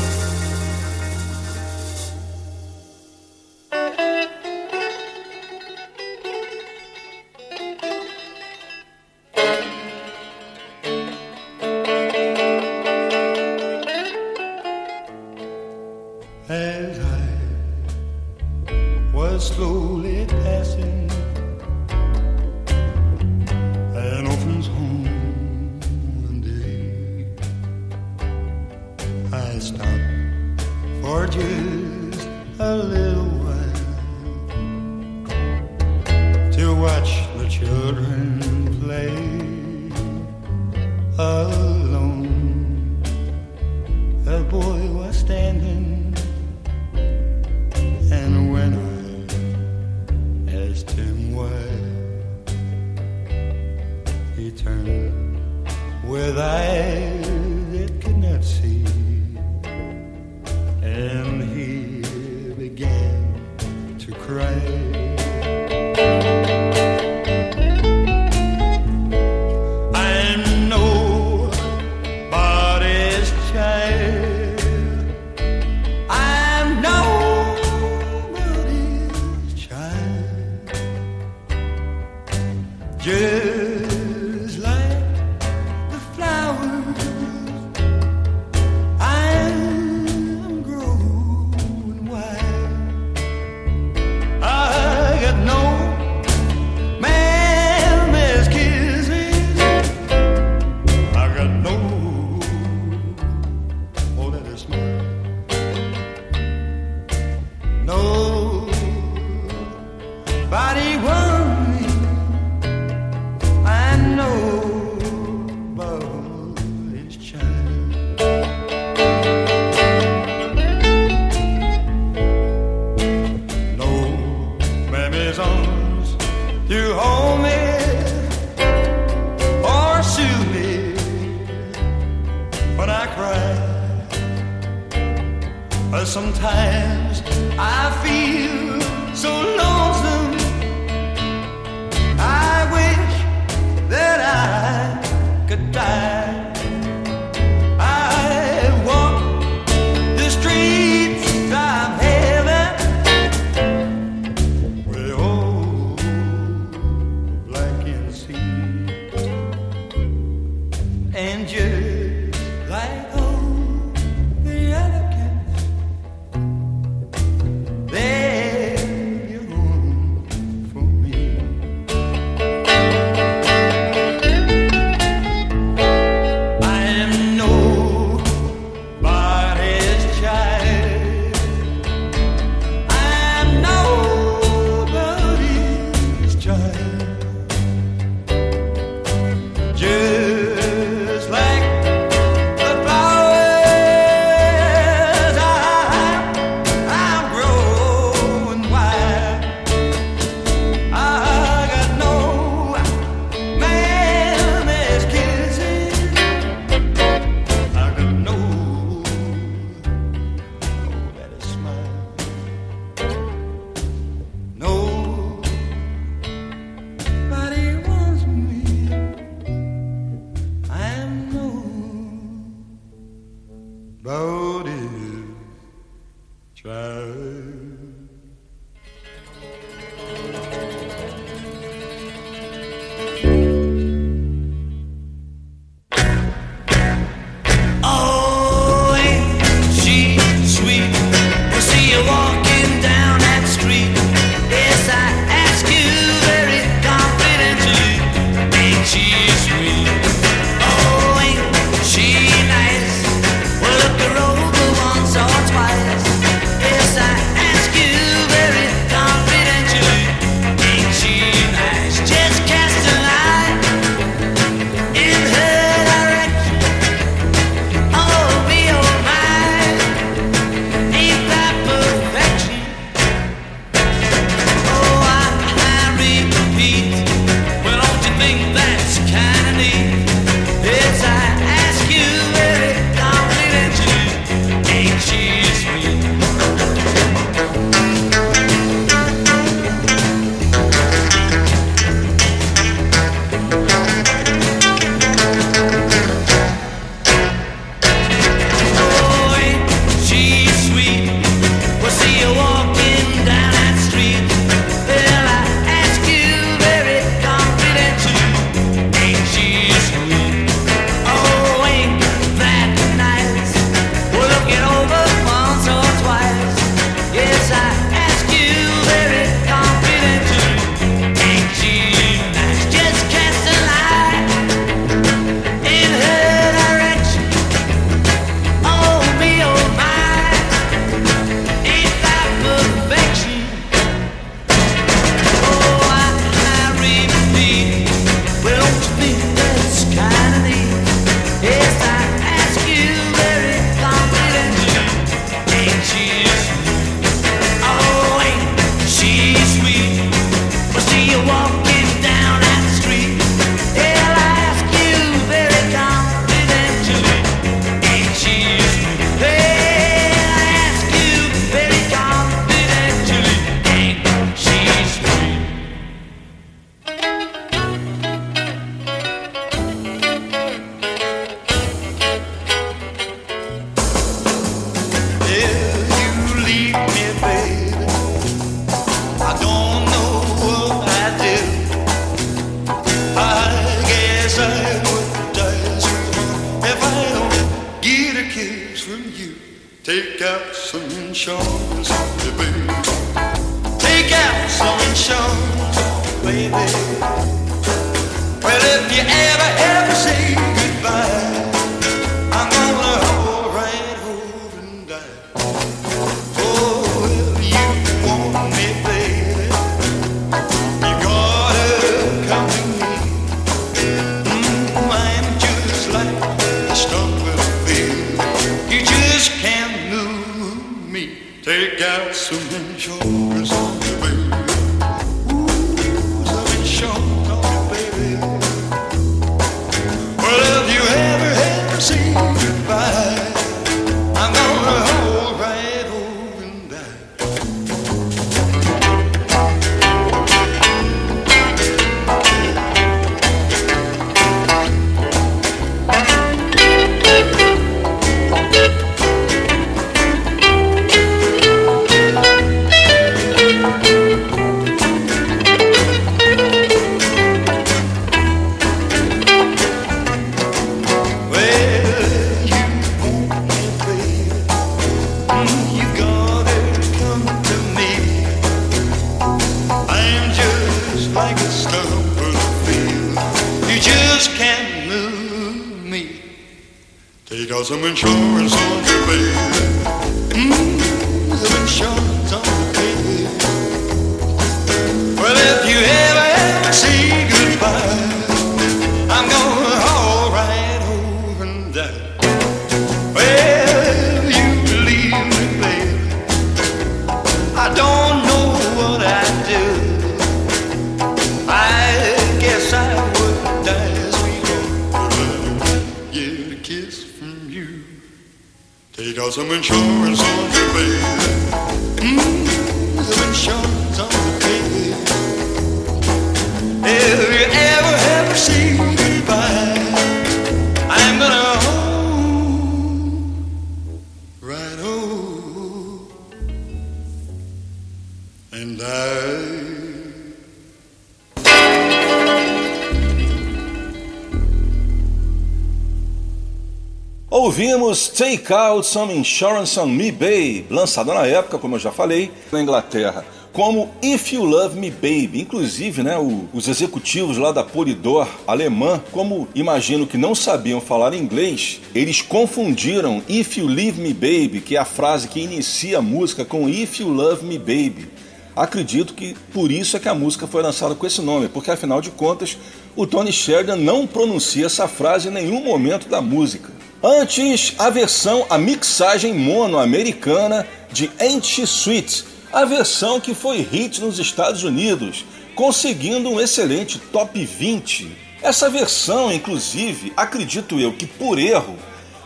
Ouvimos Take Out Some Insurance on Me Babe, lançada na época, como eu já falei, na Inglaterra, como If You Love Me Baby. Inclusive, né, o- os executivos lá da Polydor alemã, como imagino que não sabiam falar inglês, eles confundiram If You Leave Me Baby, que é a frase que inicia a música, com If You Love Me Baby. Acredito que por isso é que a música foi lançada com esse nome, porque afinal de contas o Tony Sheridan não pronuncia essa frase em nenhum momento da música. Antes, a versão, a mixagem mono americana de She Sweet, a versão que foi hit nos Estados Unidos, conseguindo um excelente top 20. Essa versão, inclusive, acredito eu que por erro,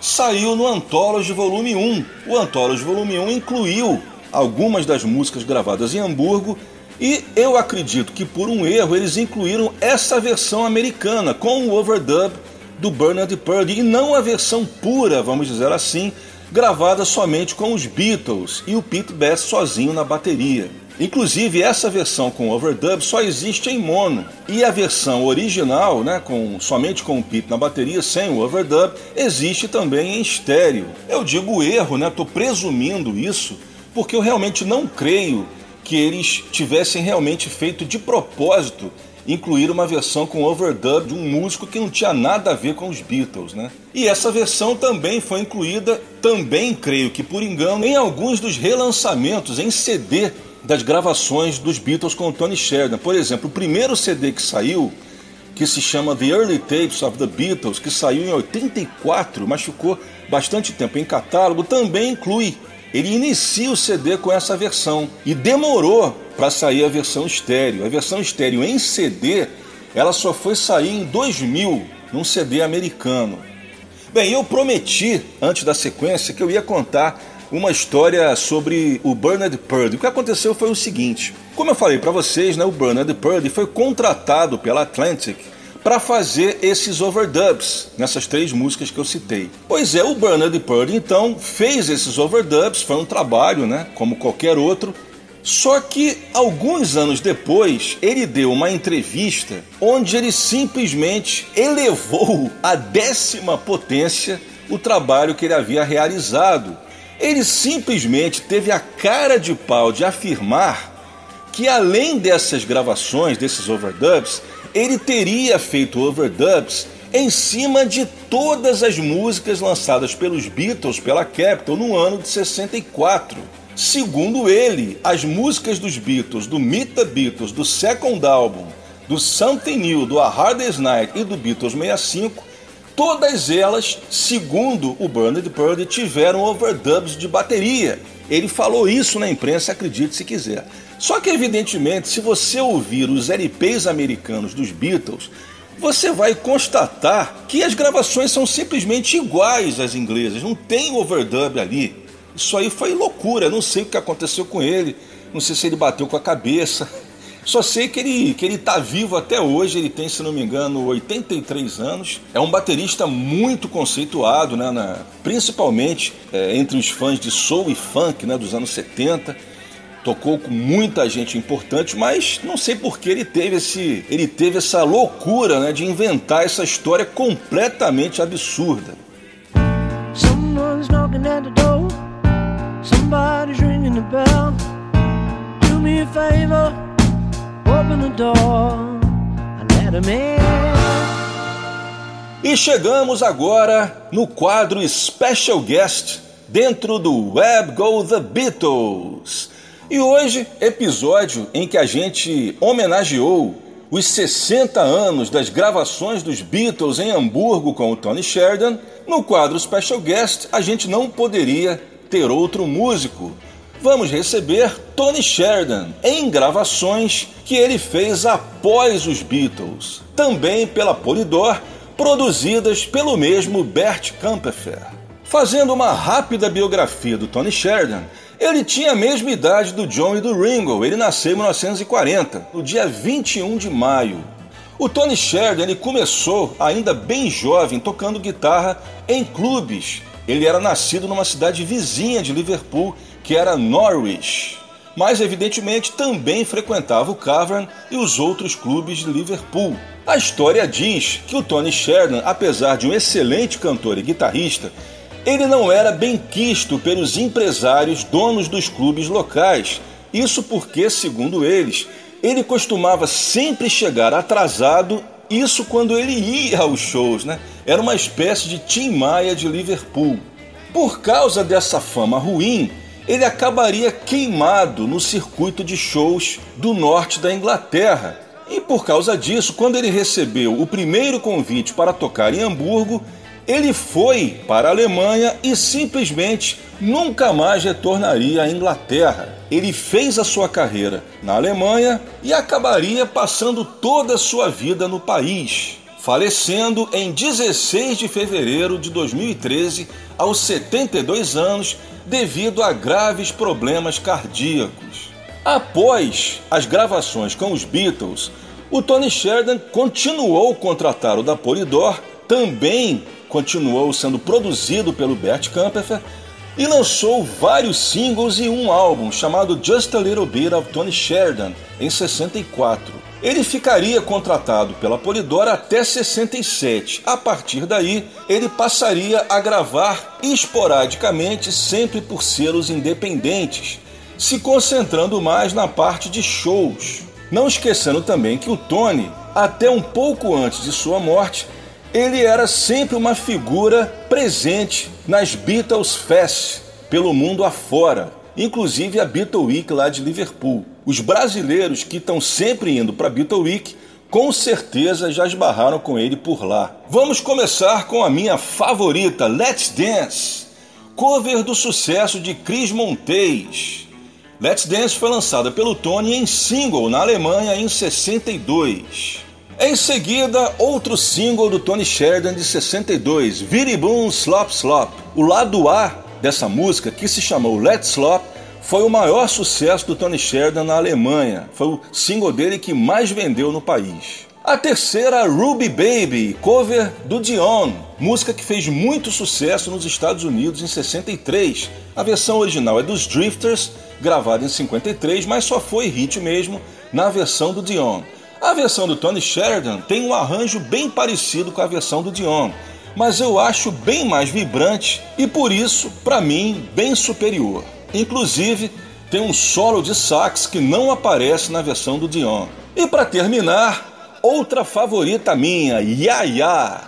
saiu no Anthology Volume 1. O Anthology Volume 1 incluiu algumas das músicas gravadas em Hamburgo e eu acredito que por um erro eles incluíram essa versão americana com o overdub do Bernard Purdy e não a versão pura, vamos dizer assim, gravada somente com os Beatles e o Pete Best sozinho na bateria. Inclusive essa versão com overdub só existe em mono e a versão original, né, com somente com o Pete na bateria sem o overdub, existe também em estéreo. Eu digo erro, né, tô presumindo isso porque eu realmente não creio que eles tivessem realmente feito de propósito incluir uma versão com overdub de um músico que não tinha nada a ver com os Beatles, né? E essa versão também foi incluída, também creio que por engano, em alguns dos relançamentos em CD das gravações dos Beatles com o Tony Sheridan. Por exemplo, o primeiro CD que saiu, que se chama The Early Tapes of the Beatles, que saiu em 84, mas ficou bastante tempo em catálogo, também inclui ele inicia o CD com essa versão e demorou para sair a versão estéreo. A versão estéreo em CD, ela só foi sair em 2000, num CD americano. Bem, eu prometi antes da sequência que eu ia contar uma história sobre o Bernard Purdy. O que aconteceu foi o seguinte: como eu falei para vocês, né, o Bernard Purdy foi contratado pela Atlantic para fazer esses overdubs nessas três músicas que eu citei. Pois é, o Bernard Purdy então fez esses overdubs, foi um trabalho, né, como qualquer outro. Só que alguns anos depois, ele deu uma entrevista onde ele simplesmente elevou à décima potência o trabalho que ele havia realizado. Ele simplesmente teve a cara de pau de afirmar que além dessas gravações, desses overdubs, ele teria feito overdubs em cima de todas as músicas lançadas pelos Beatles pela Capitol no ano de 64. Segundo ele, as músicas dos Beatles, do Meet the Beatles, do Second Album, do Something New, do A Hard Day's Night e do Beatles 65, todas elas, segundo o Bernard Purdy, tiveram overdubs de bateria. Ele falou isso na imprensa, acredite se quiser. Só que, evidentemente, se você ouvir os LPs americanos dos Beatles, você vai constatar que as gravações são simplesmente iguais às inglesas, não tem overdub ali. Isso aí foi loucura, não sei o que aconteceu com ele, não sei se ele bateu com a cabeça. Só sei que ele, que ele tá vivo até hoje, ele tem, se não me engano, 83 anos. É um baterista muito conceituado, né, na, principalmente é, entre os fãs de soul e funk né, dos anos 70 tocou com muita gente importante, mas não sei por que ele teve esse, ele teve essa loucura, né, de inventar essa história completamente absurda. Someone's knocking at the door. Somebody ring the bell. Do me a favor, open the door and let him in. E chegamos agora no quadro Special Guest dentro do Web Go The Beatles. E hoje, episódio em que a gente homenageou os 60 anos das gravações dos Beatles em Hamburgo com o Tony Sheridan. No quadro Special Guest, a gente não poderia ter outro músico. Vamos receber Tony Sheridan em gravações que ele fez após os Beatles, também pela Polydor produzidas pelo mesmo Bert Kampfer. Fazendo uma rápida biografia do Tony Sheridan, ele tinha a mesma idade do John e do Ringo. Ele nasceu em 1940, no dia 21 de maio. O Tony Sheridan ele começou ainda bem jovem tocando guitarra em clubes. Ele era nascido numa cidade vizinha de Liverpool, que era Norwich. Mas evidentemente também frequentava o Cavern e os outros clubes de Liverpool. A história diz que o Tony Sheridan, apesar de um excelente cantor e guitarrista, ele não era bem quisto pelos empresários donos dos clubes locais. Isso porque, segundo eles, ele costumava sempre chegar atrasado, isso quando ele ia aos shows, né? Era uma espécie de Tim Maia de Liverpool. Por causa dessa fama ruim, ele acabaria queimado no circuito de shows do norte da Inglaterra e por causa disso, quando ele recebeu o primeiro convite para tocar em Hamburgo, ele foi para a Alemanha e simplesmente nunca mais retornaria à Inglaterra. Ele fez a sua carreira na Alemanha e acabaria passando toda a sua vida no país, falecendo em 16 de fevereiro de 2013, aos 72 anos, devido a graves problemas cardíacos. Após as gravações com os Beatles, o Tony Sheridan continuou contratado da Polydor, também continuou sendo produzido pelo Bert Kampfer e lançou vários singles e um álbum chamado Just a Little Bit of Tony Sheridan em 64. Ele ficaria contratado pela Polydor até 67. A partir daí, ele passaria a gravar esporadicamente, sempre por selos independentes, se concentrando mais na parte de shows. Não esquecendo também que o Tony, até um pouco antes de sua morte, ele era sempre uma figura presente nas Beatles Fest pelo mundo afora, inclusive a Beatle Week lá de Liverpool. Os brasileiros que estão sempre indo para a Beatle Week com certeza já esbarraram com ele por lá. Vamos começar com a minha favorita, Let's Dance, cover do sucesso de Chris Montes. Let's Dance foi lançada pelo Tony em single na Alemanha em 62. Em seguida, outro single do Tony Sheridan de 62, Viri Boom Slop Slop. O lado A dessa música, que se chamou Let's Slop, foi o maior sucesso do Tony Sheridan na Alemanha. Foi o single dele que mais vendeu no país. A terceira, Ruby Baby, cover do Dion, música que fez muito sucesso nos Estados Unidos em 63. A versão original é dos Drifters, gravada em 53, mas só foi hit mesmo na versão do Dion. A versão do Tony Sheridan tem um arranjo bem parecido com a versão do Dion, mas eu acho bem mais vibrante e por isso, para mim, bem superior. Inclusive, tem um solo de sax que não aparece na versão do Dion. E para terminar, outra favorita minha, Ya Ya,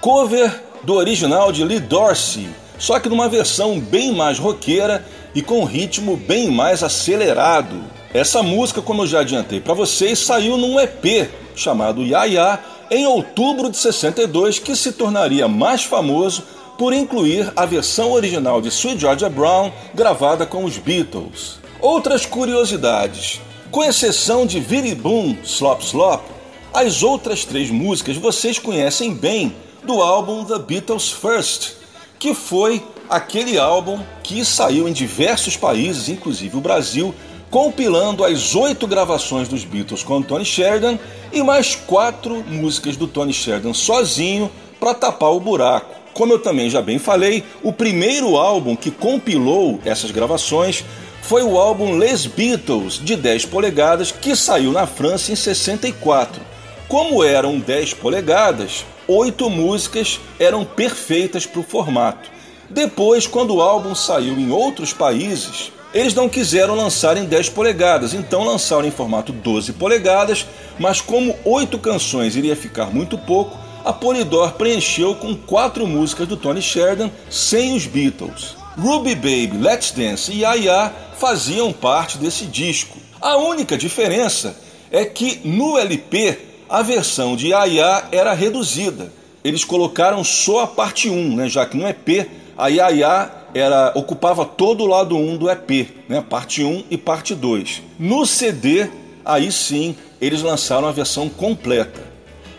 cover do original de Lee Dorsey, só que numa versão bem mais roqueira e com ritmo bem mais acelerado. Essa música, como eu já adiantei para vocês, saiu num EP chamado Ya Ya em outubro de 62, que se tornaria mais famoso por incluir a versão original de Sweet Georgia Brown gravada com os Beatles. Outras curiosidades: com exceção de Viri Boom Slop Slop, as outras três músicas vocês conhecem bem do álbum The Beatles First, que foi aquele álbum que saiu em diversos países, inclusive o Brasil, compilando as oito gravações dos Beatles com Tony Sheridan e mais quatro músicas do Tony Sheridan sozinho para tapar o buraco. Como eu também já bem falei, o primeiro álbum que compilou essas gravações foi o álbum Les Beatles, de 10 polegadas, que saiu na França em 64. Como eram 10 polegadas, oito músicas eram perfeitas para o formato. Depois, quando o álbum saiu em outros países, eles não quiseram lançar em 10 polegadas, então lançaram em formato 12 polegadas, mas como oito canções iria ficar muito pouco, a Polydor preencheu com quatro músicas do Tony Sheridan sem os Beatles. Ruby Baby, Let's Dance e Ya faziam parte desse disco. A única diferença é que no LP a versão de Ya era reduzida. Eles colocaram só a parte 1, né, já que no EP a Ya era ocupava todo o lado 1 do EP, né, parte 1 e parte 2. No CD, aí sim, eles lançaram a versão completa.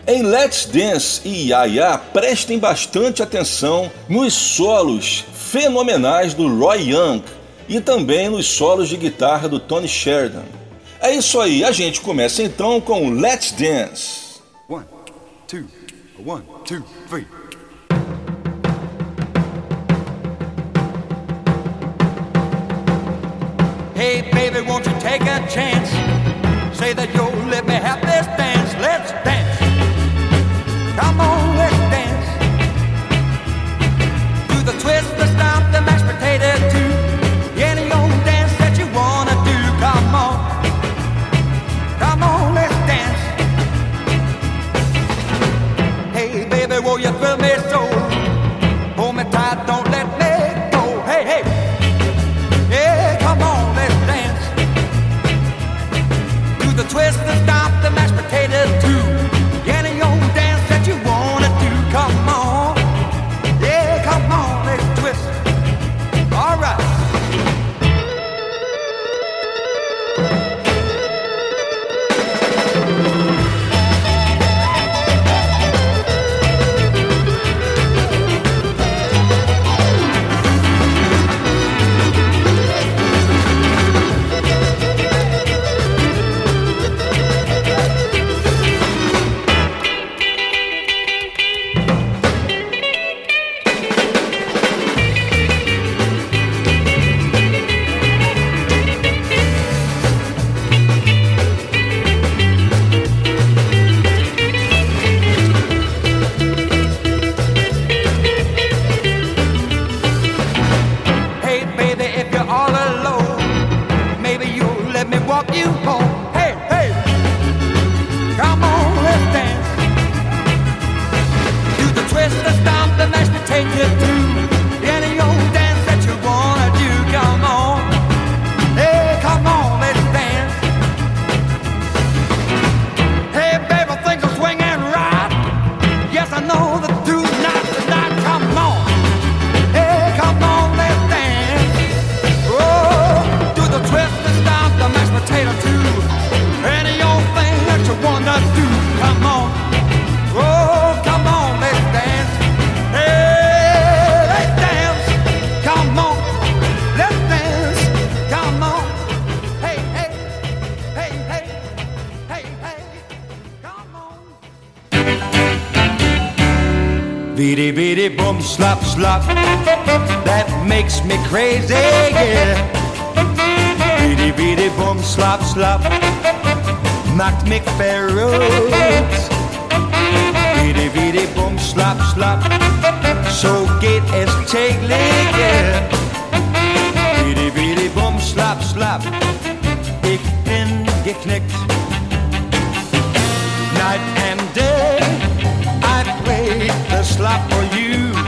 Em Let's Dance e Ya Ya, prestem bastante atenção nos solos fenomenais do Roy Young e também nos solos de guitarra do Tony Sheridan. É isso aí, a gente começa então com Let's Dance. One, two, one, two, three. Hey, baby, won't you take a chance? Say that you'll let me have this dance. Let's dance. Come on, let's dance. Do the twist, the stomp, the mashed potato too. Any old dance that you wanna do. Come on. Come on, let's dance. Hey, baby, will you thrill me so? Slop That makes me crazy, yeah. Beady beady boom slop slop. Mac McFerros Beady beady boom slop slop. So geht es täglich, yeah. Beady beady boom slop slop. Ich bin geknickt Night and day I played the slop for you.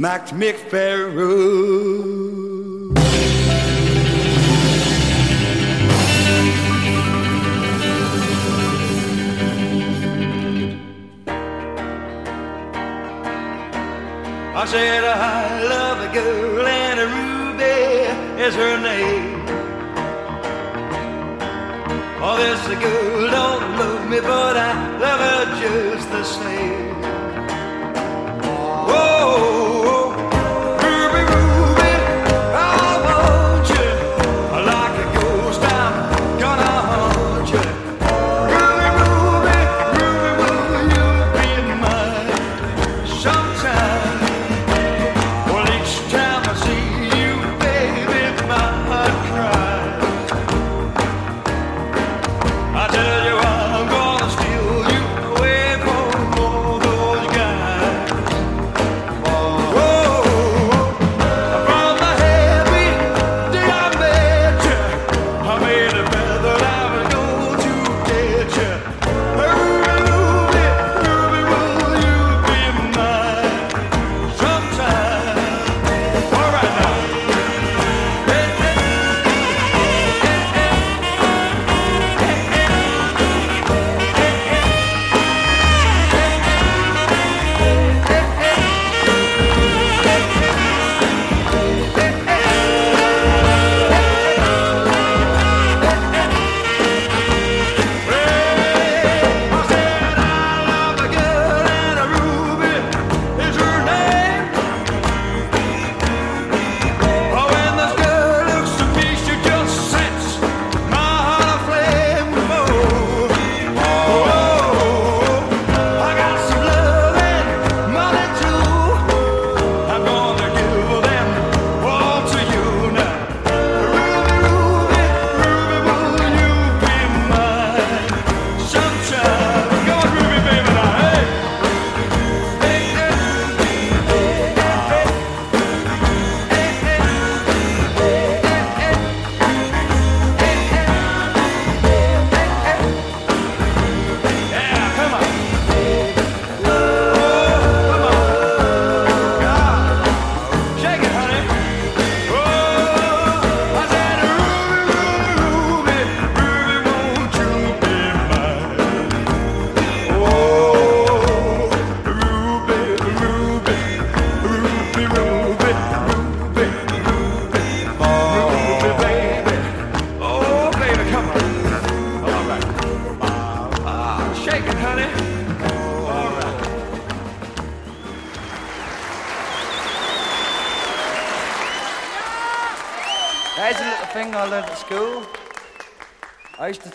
Max McFarrow.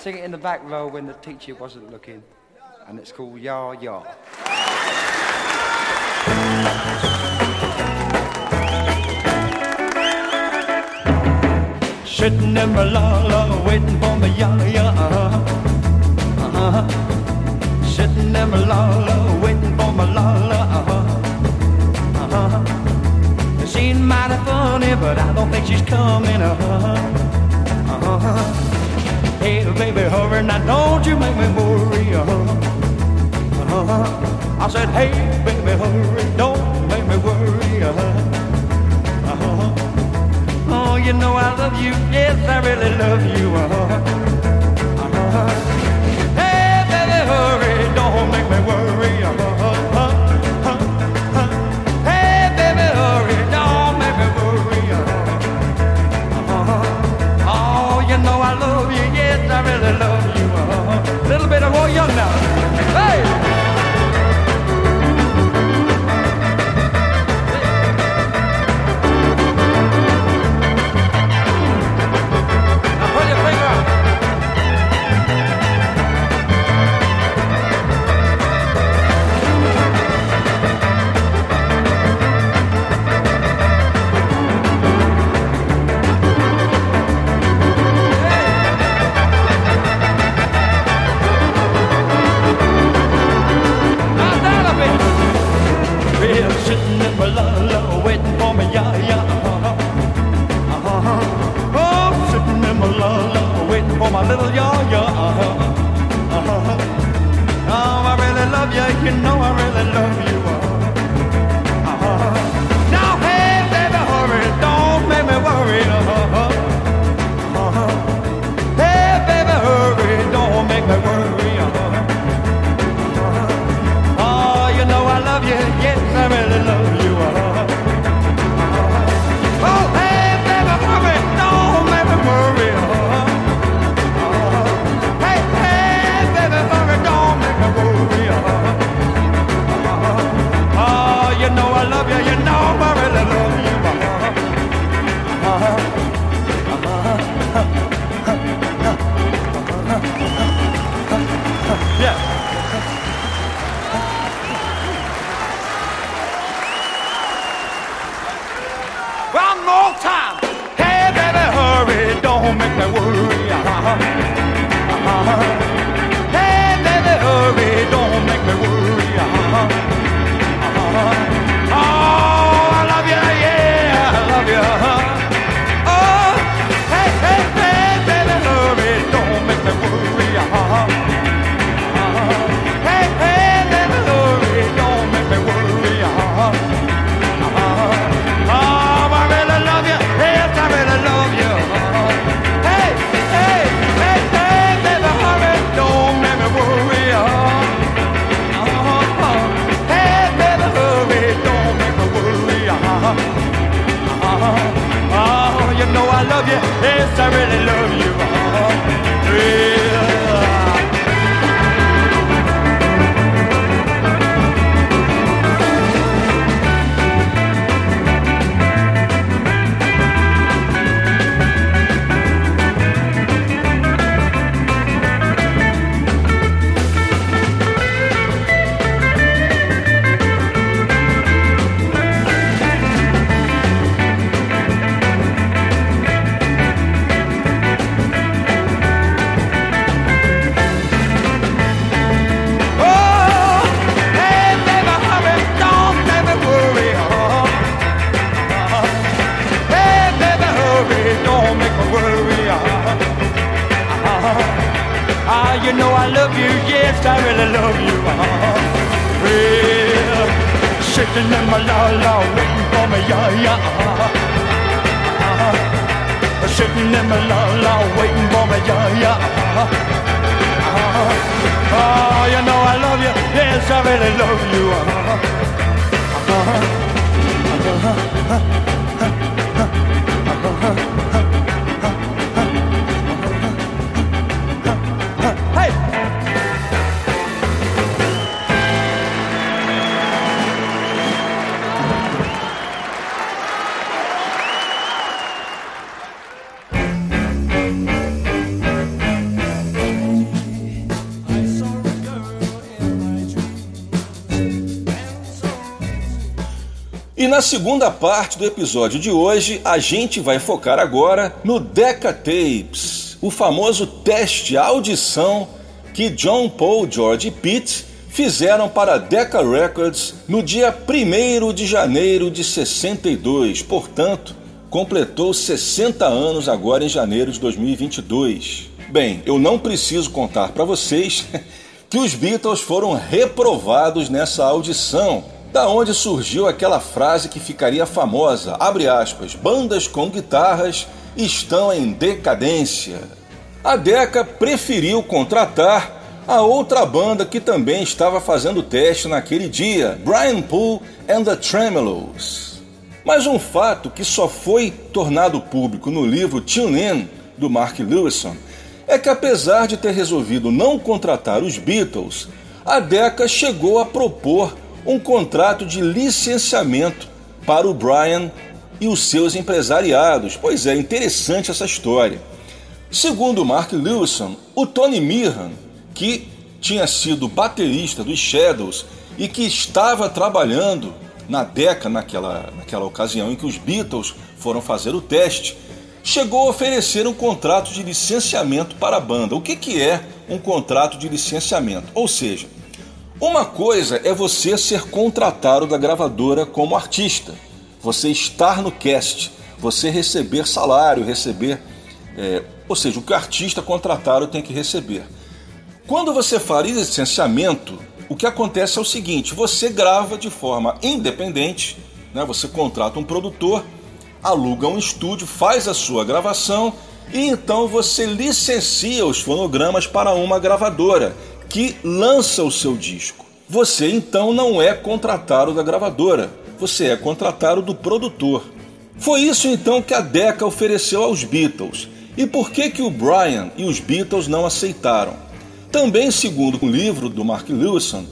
sing it in the back row when the teacher wasn't looking, and it's called Yah Yah. Sitting in my la la, waiting for my yah yah. Uh-huh. Uh-huh. Sitting in my la la, waiting for my la la. Uh-huh. Uh-huh. It seemed mighty funny, but I don't think she's coming. Uh-huh. Uh-huh. Hey, baby, hurry now, don't you make me worry, uh-huh. uh-huh. I said, hey, baby, hurry, don't make me worry, uh-huh. uh-huh. Oh, you know I love you, yes, I really love you, uh-huh. Na segunda parte do episódio de hoje, a gente vai focar agora no Decca Tapes, o famoso teste audição que John Paul, George e Pete fizeram para a Decca Records no dia 1 de janeiro de 62, portanto, completou 60 anos agora em janeiro de 2022. Bem, eu não preciso contar para vocês que os Beatles foram reprovados nessa audição da onde surgiu aquela frase que ficaria famosa, abre aspas, bandas com guitarras estão em decadência. A Deca preferiu contratar a outra banda que também estava fazendo teste naquele dia, Brian Poole and the Tremolos. Mas um fato que só foi tornado público no livro Tune In, do Mark Lewison, é que apesar de ter resolvido não contratar os Beatles, a Decca chegou a propor um contrato de licenciamento para o Brian e os seus empresariados. Pois é, interessante essa história. Segundo Mark Lewison, o Tony Meehan, que tinha sido baterista dos Shadows e que estava trabalhando na década naquela, naquela ocasião em que os Beatles foram fazer o teste, chegou a oferecer um contrato de licenciamento para a banda. O que, que é um contrato de licenciamento? Ou seja, uma coisa é você ser contratado da gravadora como artista, você estar no cast, você receber salário, receber. É, ou seja, o que o artista contratado tem que receber. Quando você faz licenciamento, o que acontece é o seguinte: você grava de forma independente, né? você contrata um produtor, aluga um estúdio, faz a sua gravação e então você licencia os fonogramas para uma gravadora que lança o seu disco. Você então não é contratado da gravadora, você é contratado do produtor. Foi isso então que a Decca ofereceu aos Beatles. E por que que o Brian e os Beatles não aceitaram? Também, segundo o livro do Mark Lewison,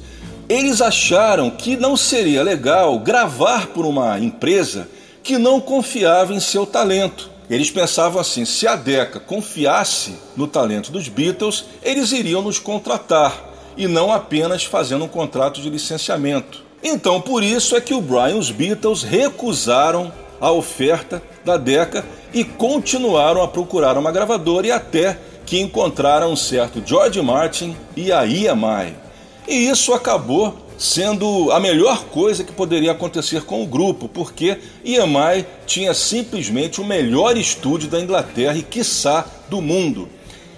eles acharam que não seria legal gravar por uma empresa que não confiava em seu talento. Eles pensavam assim: se a Decca confiasse no talento dos Beatles, eles iriam nos contratar e não apenas fazendo um contrato de licenciamento. Então, por isso é que o Brian e os Beatles recusaram a oferta da Decca e continuaram a procurar uma gravadora e até que encontraram um certo George Martin e a EMI. E isso acabou sendo a melhor coisa que poderia acontecer com o grupo, porque EMI tinha simplesmente o melhor estúdio da Inglaterra e, quiçá, do mundo.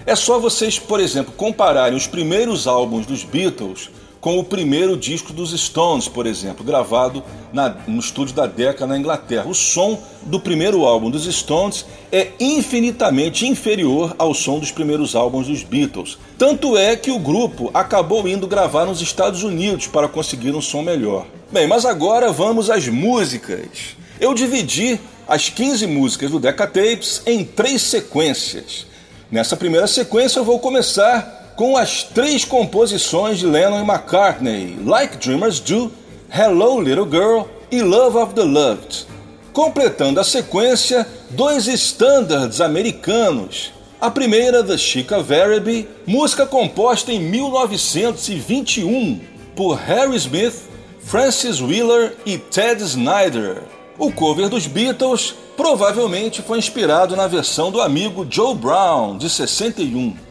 É só vocês, por exemplo, compararem os primeiros álbuns dos Beatles com o primeiro disco dos Stones, por exemplo, gravado na, no estúdio da Decca na Inglaterra. O som do primeiro álbum dos Stones é infinitamente inferior ao som dos primeiros álbuns dos Beatles. Tanto é que o grupo acabou indo gravar nos Estados Unidos para conseguir um som melhor. Bem, mas agora vamos às músicas. Eu dividi as 15 músicas do Decca Tapes em três sequências. Nessa primeira sequência eu vou começar com as três composições de Lennon e McCartney, Like Dreamers Do, Hello Little Girl e Love of the Loved. Completando a sequência, dois standards americanos. A primeira, The Chica Verity, música composta em 1921 por Harry Smith, Francis Wheeler e Ted Snyder. O cover dos Beatles provavelmente foi inspirado na versão do amigo Joe Brown, de 61.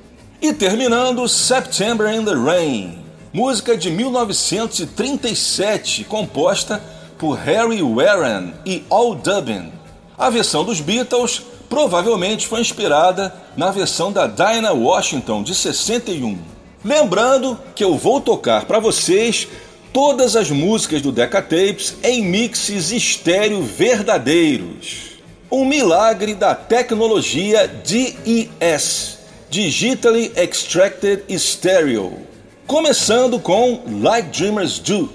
E terminando, September in the Rain, música de 1937, composta por Harry Warren e Al Dubin. A versão dos Beatles provavelmente foi inspirada na versão da Dinah Washington de 61. Lembrando que eu vou tocar para vocês todas as músicas do Decca Tapes em mixes estéreo verdadeiros. Um milagre da tecnologia DES Digitally Extracted Stereo, começando com Like Dreamers Do.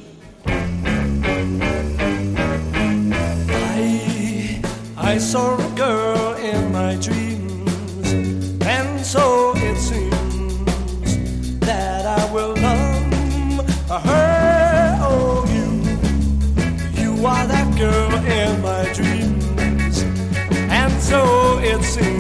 I, I saw a girl in my dreams, and so it seems that I will love her. Oh, you, you are that girl in my dreams, and so it seems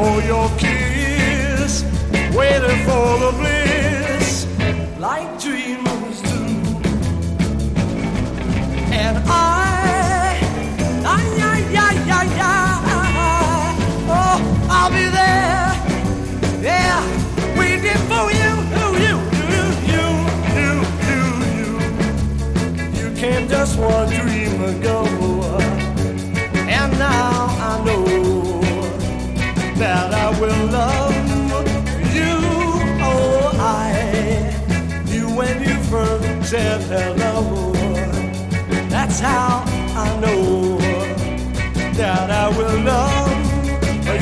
for your kiss, waiting for the bliss like dreamers do. And I, I, I, I, I, I, oh, I'll be there, yeah, waiting for you, you, you, you, you, you, you. You came just one dream ago, said hello. That's how I know that I will love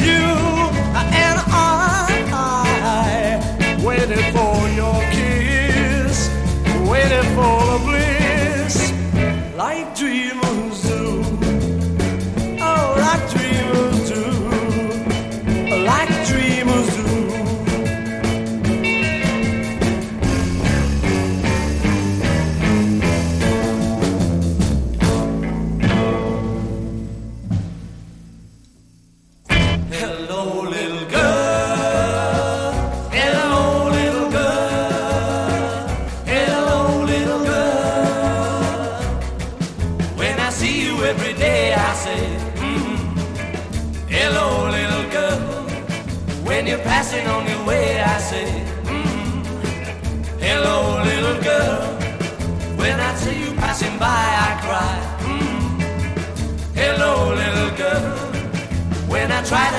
you. And I, I waited for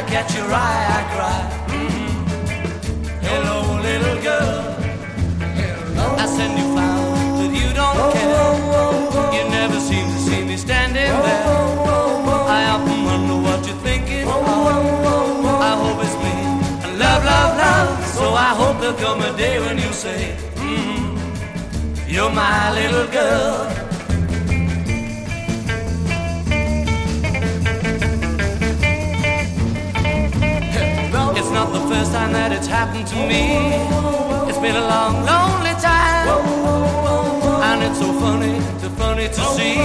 Catch your eye, I cry. Mm-hmm. Hello, little girl. Hello. I send you flowers, that you don't oh, care. Oh, oh, you never seem to see me standing there. I often wonder what you're thinking. I hope it's me. And love, love, love. So I hope there'll come a day when you say, mm-hmm. You're my little girl. First time that it's happened to me. It's been a long, lonely time. And it's so funny, so funny to see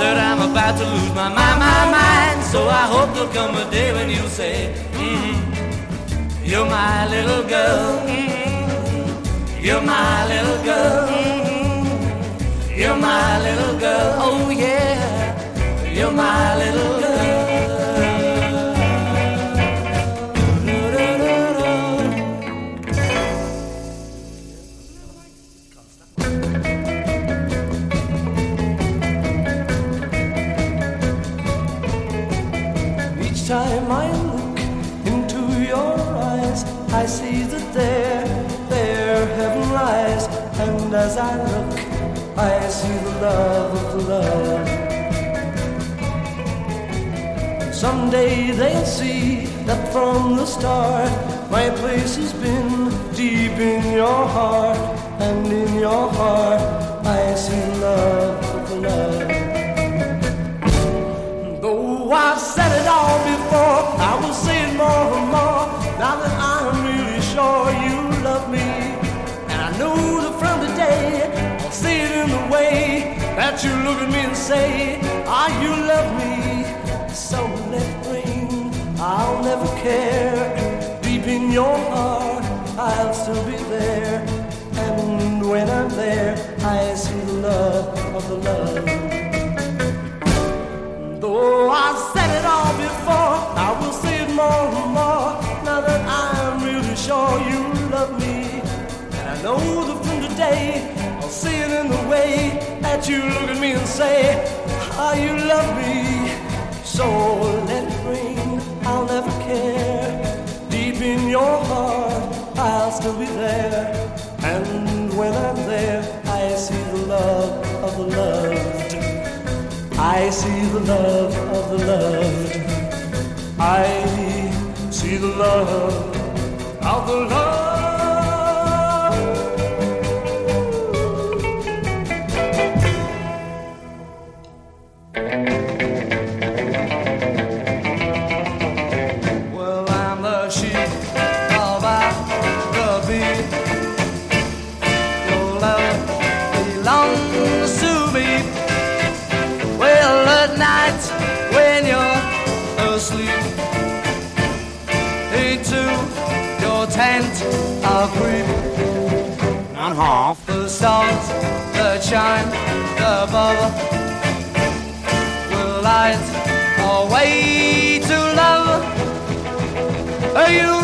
that I'm about to lose my mind, my mind. So I hope there'll come a day when you say, mm, You're my little girl. You're my little girl. You're my little girl. Oh, yeah. You're my little as I look, I see the love of love. Someday they'll see that from the start, my place has been deep in your heart. And in your heart, care. Deep in your heart, I'll still be there. And when I'm there, I see the love of the love. Though I've said it all before, I will say it more and more. Now that I'm really sure you love me, and I know that from today I'll see it in the way that you look at me and say, "Ah, you love me." So let it rain, I'll never care. Deep in your heart, I'll still be there. And when I'm there, I see the love of the loved. I see the love of the loved. I see the love of the loved. Half the stars that shine above will light our way to love. You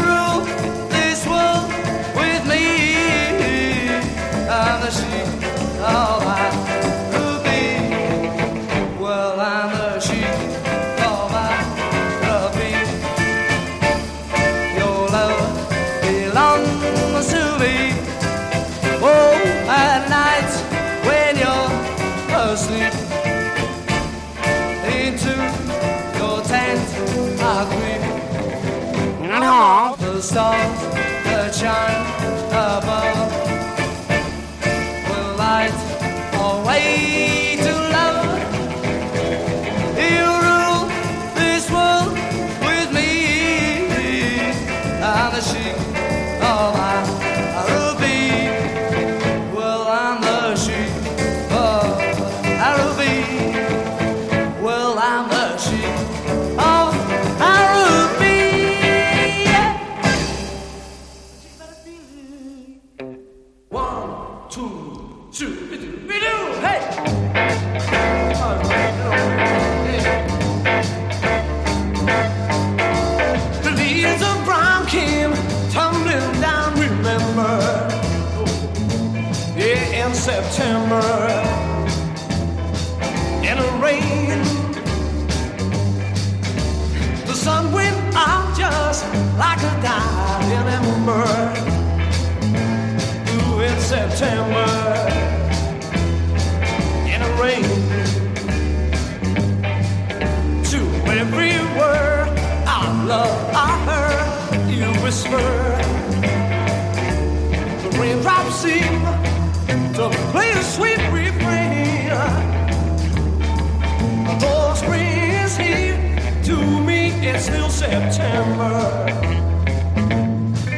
it's still September.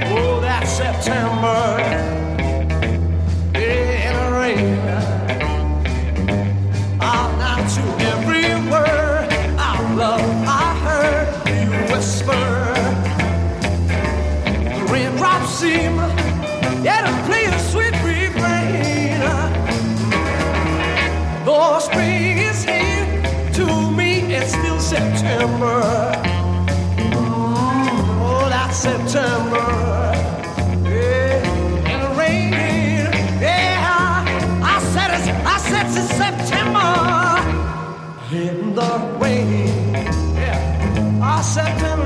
Oh, that September in the rain. Now to every word love I heard you whisper. The raindrops seem to play a sweet refrain. Though spring is here, to me it's still September. In the rain. Yeah, I September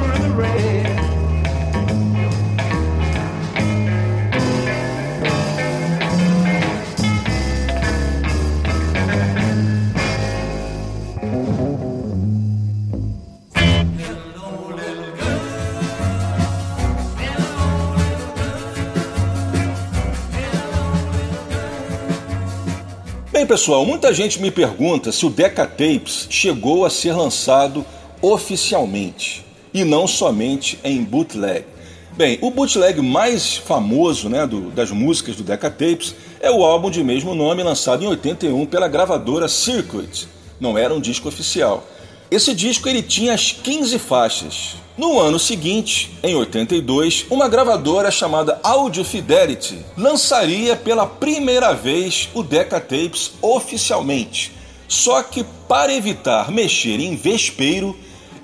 pessoal, muita gente me pergunta se o Decca Tapes chegou a ser lançado oficialmente e não somente em bootleg. Bem, o bootleg mais famoso né, do- das músicas do Decca Tapes é o álbum de mesmo nome lançado em 81 pela gravadora Circuit. Não era um disco oficial. Esse disco ele tinha as 15 faixas. No ano seguinte, em 82, uma gravadora chamada Audio Fidelity lançaria pela primeira vez o Decca Tapes oficialmente. Só que para evitar mexer em vespeiro,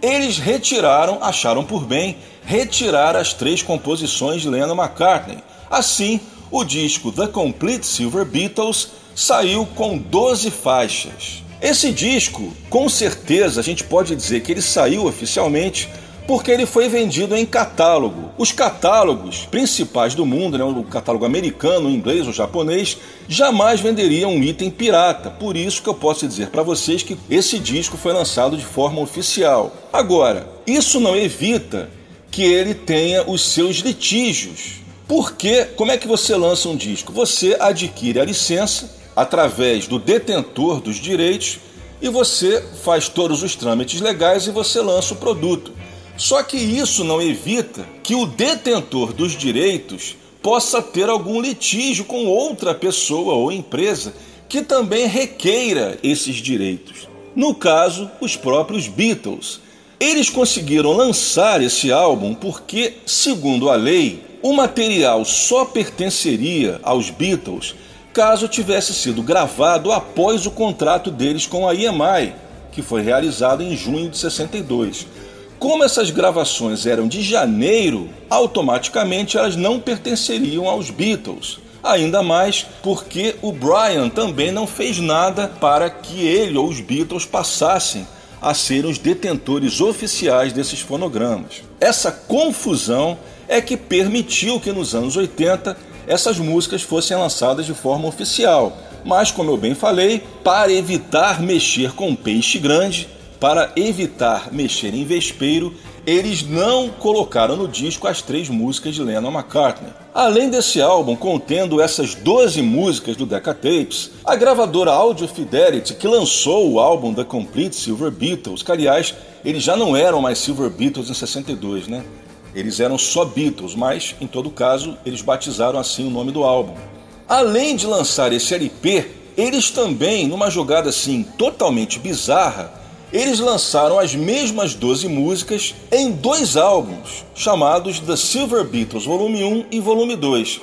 eles retiraram, acharam por bem, retirar as três composições de Lennon McCartney. Assim, o disco The Complete Silver Beatles saiu com 12 faixas. Esse disco, com certeza, a gente pode dizer que ele saiu oficialmente porque ele foi vendido em catálogo. Os catálogos principais do mundo, né, o catálogo americano, o inglês ou japonês, jamais venderiam um item pirata. Por isso que eu posso dizer para vocês que esse disco foi lançado de forma oficial. Agora, isso não evita que ele tenha os seus litígios. Porque como é que você lança um disco? Você adquire a licença através do detentor dos direitos e você faz todos os trâmites legais e você lança o produto. Só que isso não evita que o detentor dos direitos possa ter algum litígio com outra pessoa ou empresa que também requeira esses direitos. No caso, os próprios Beatles. Eles conseguiram lançar esse álbum porque, segundo a lei, o material só pertenceria aos Beatles caso tivesse sido gravado após o contrato deles com a EMI, que foi realizado em junho de 62. Como essas gravações eram de janeiro, automaticamente elas não pertenceriam aos Beatles. Ainda mais porque o Brian também não fez nada para que ele ou os Beatles passassem a ser os detentores oficiais desses fonogramas. Essa confusão é que permitiu que nos anos 80 essas músicas fossem lançadas de forma oficial. Mas, como eu bem falei, para evitar mexer com peixe grande, para evitar mexer em vespeiro, eles não colocaram no disco as três músicas de Lennon McCartney. Além desse álbum contendo essas 12 músicas do Decca Tapes, a gravadora Audio Fidelity, que lançou o álbum The Complete Silver Beatles, que aliás, eles já não eram mais Silver Beatles em 62, né? Eles eram só Beatles, mas em todo caso, eles batizaram assim o nome do álbum. Além de lançar esse LP, eles também, numa jogada assim totalmente bizarra, eles lançaram as mesmas 12 músicas em dois álbuns, chamados The Silver Beatles Volume 1 e Volume 2.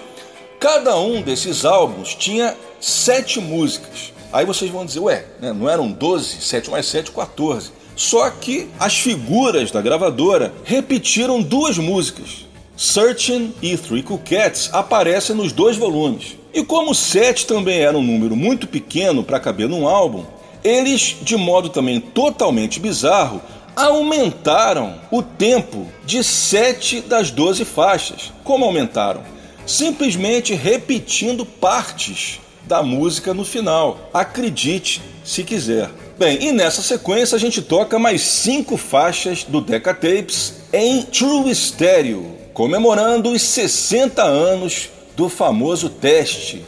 Cada um desses álbuns tinha sete músicas. Aí vocês vão dizer, ué, né, não eram 12? 7 mais 7, 14. Só que as figuras da gravadora repetiram duas músicas. Searching e Three Cool Cats aparecem nos dois volumes. E como 7 também era um número muito pequeno para caber num álbum, eles, de modo também totalmente bizarro, aumentaram o tempo de 7 das 12 faixas. Como aumentaram? Simplesmente repetindo partes da música no final. Acredite se quiser. Bem, e nessa sequência a gente toca mais cinco faixas do Decca Tapes em True Stereo, comemorando os 60 anos do famoso teste.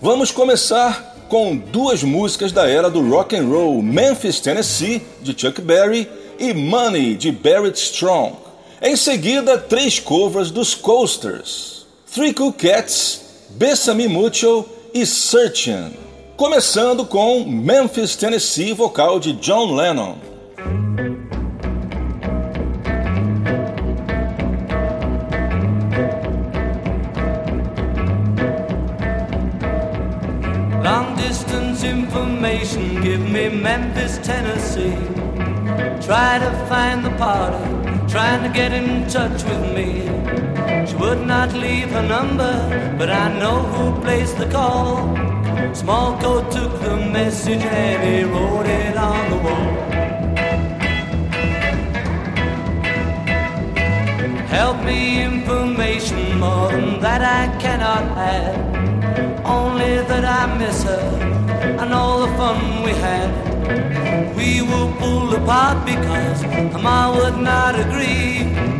Vamos começar com duas músicas da era do rock and roll: Memphis, Tennessee, de Chuck Berry, e Money, de Barrett Strong. Em seguida, três covers dos Coasters: Three Cool Cats, Bessame Mucho e Searchin'. Começando com Memphis, Tennessee, vocal de John Lennon. Long distance information, give me Memphis, Tennessee. Try to find the party, trying to get in touch with me. She would not leave her number, but I know who placed the call. Small coat took the message and he wrote it on the wall. Help me information more than that I cannot have. Only that I miss her and all the fun we had. We were pulled apart because Ma would not agree.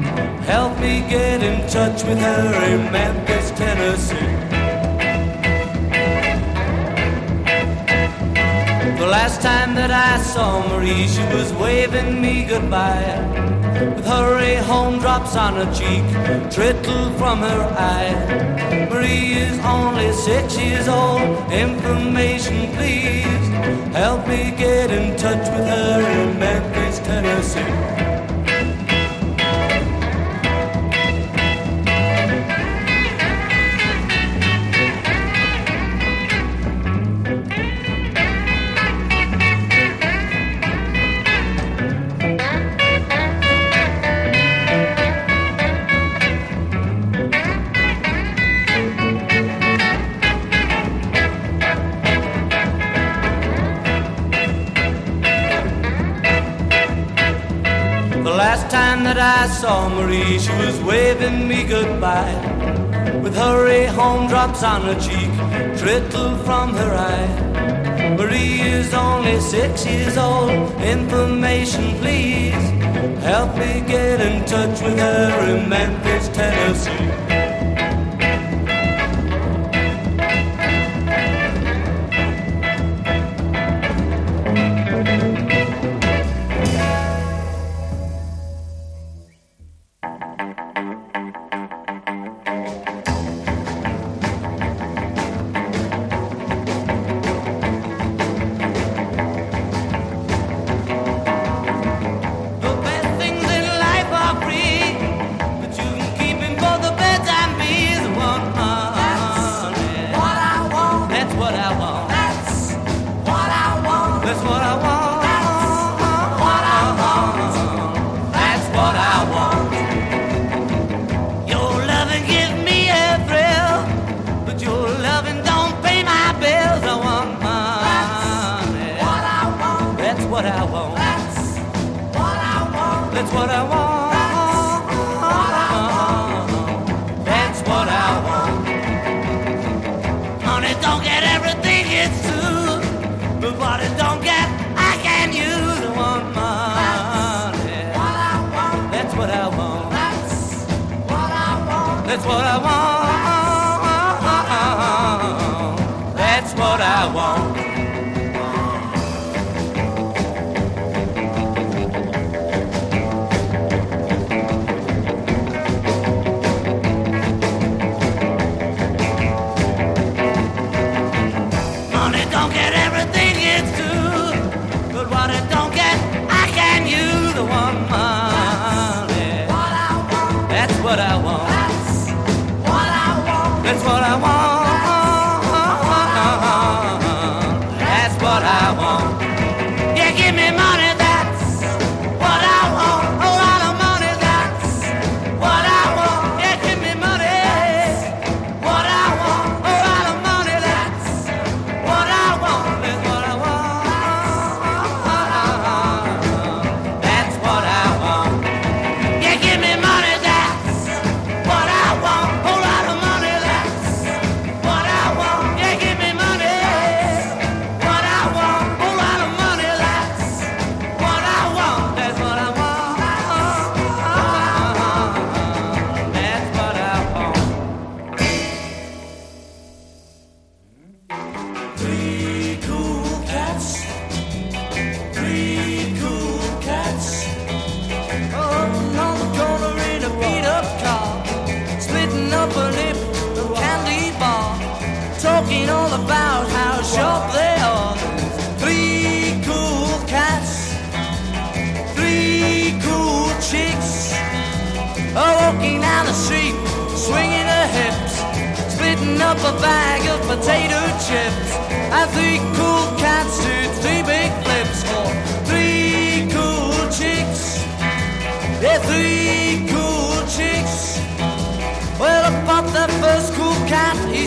Help me get in touch with her in Memphis, Tennessee. The last time that I saw Marie, she was waving me goodbye. With hurry home drops on her cheek, trickle from her eye. Marie is only six years old. Information, please. Help me get in touch with her in Memphis, Tennessee. I saw Marie, she was waving me goodbye. With hurry home drops on her cheek, trickle from her eye. Marie is only six years old. Information, please. Help me get in touch with her in Memphis, Tennessee. I want.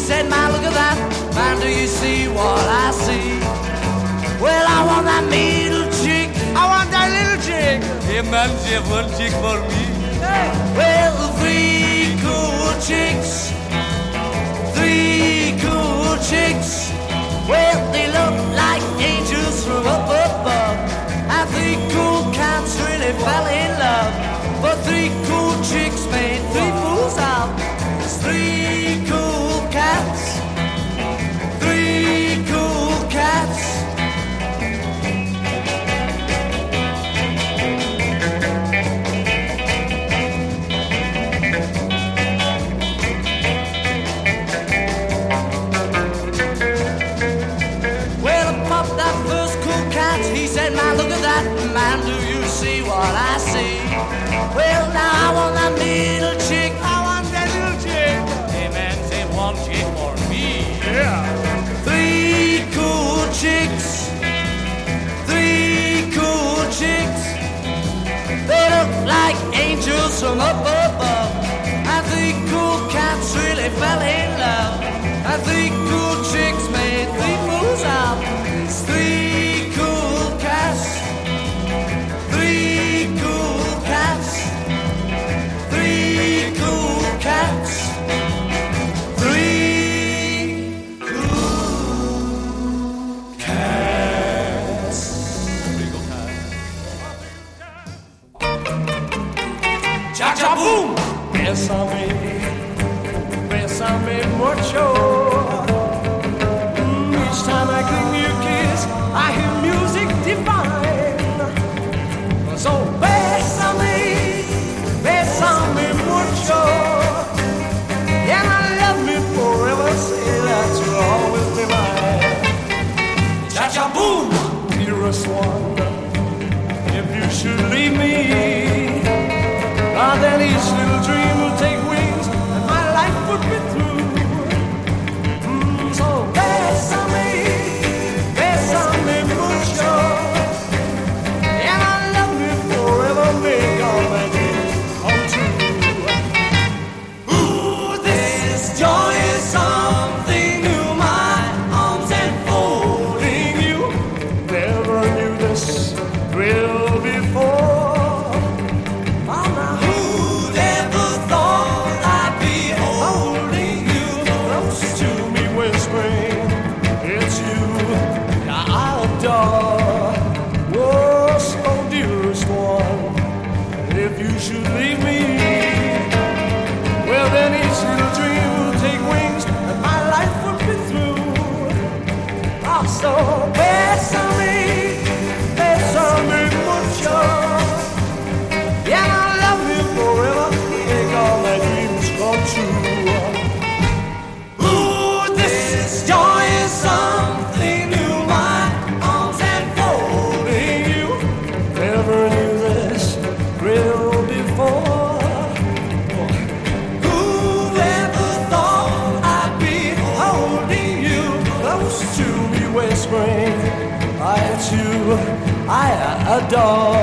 said, my, look at that. Man, do you see what I see? Well, I want that middle chick. I want that little chick. Hey, man, do one chick for me? Hey. Well, three cool chicks. Three cool chicks. Well, they look like angels from up above. I think cool cats really fell in love. But three cool from up above. I think cool cats really fell in. should leave me, not that he's still dreaming. dawn.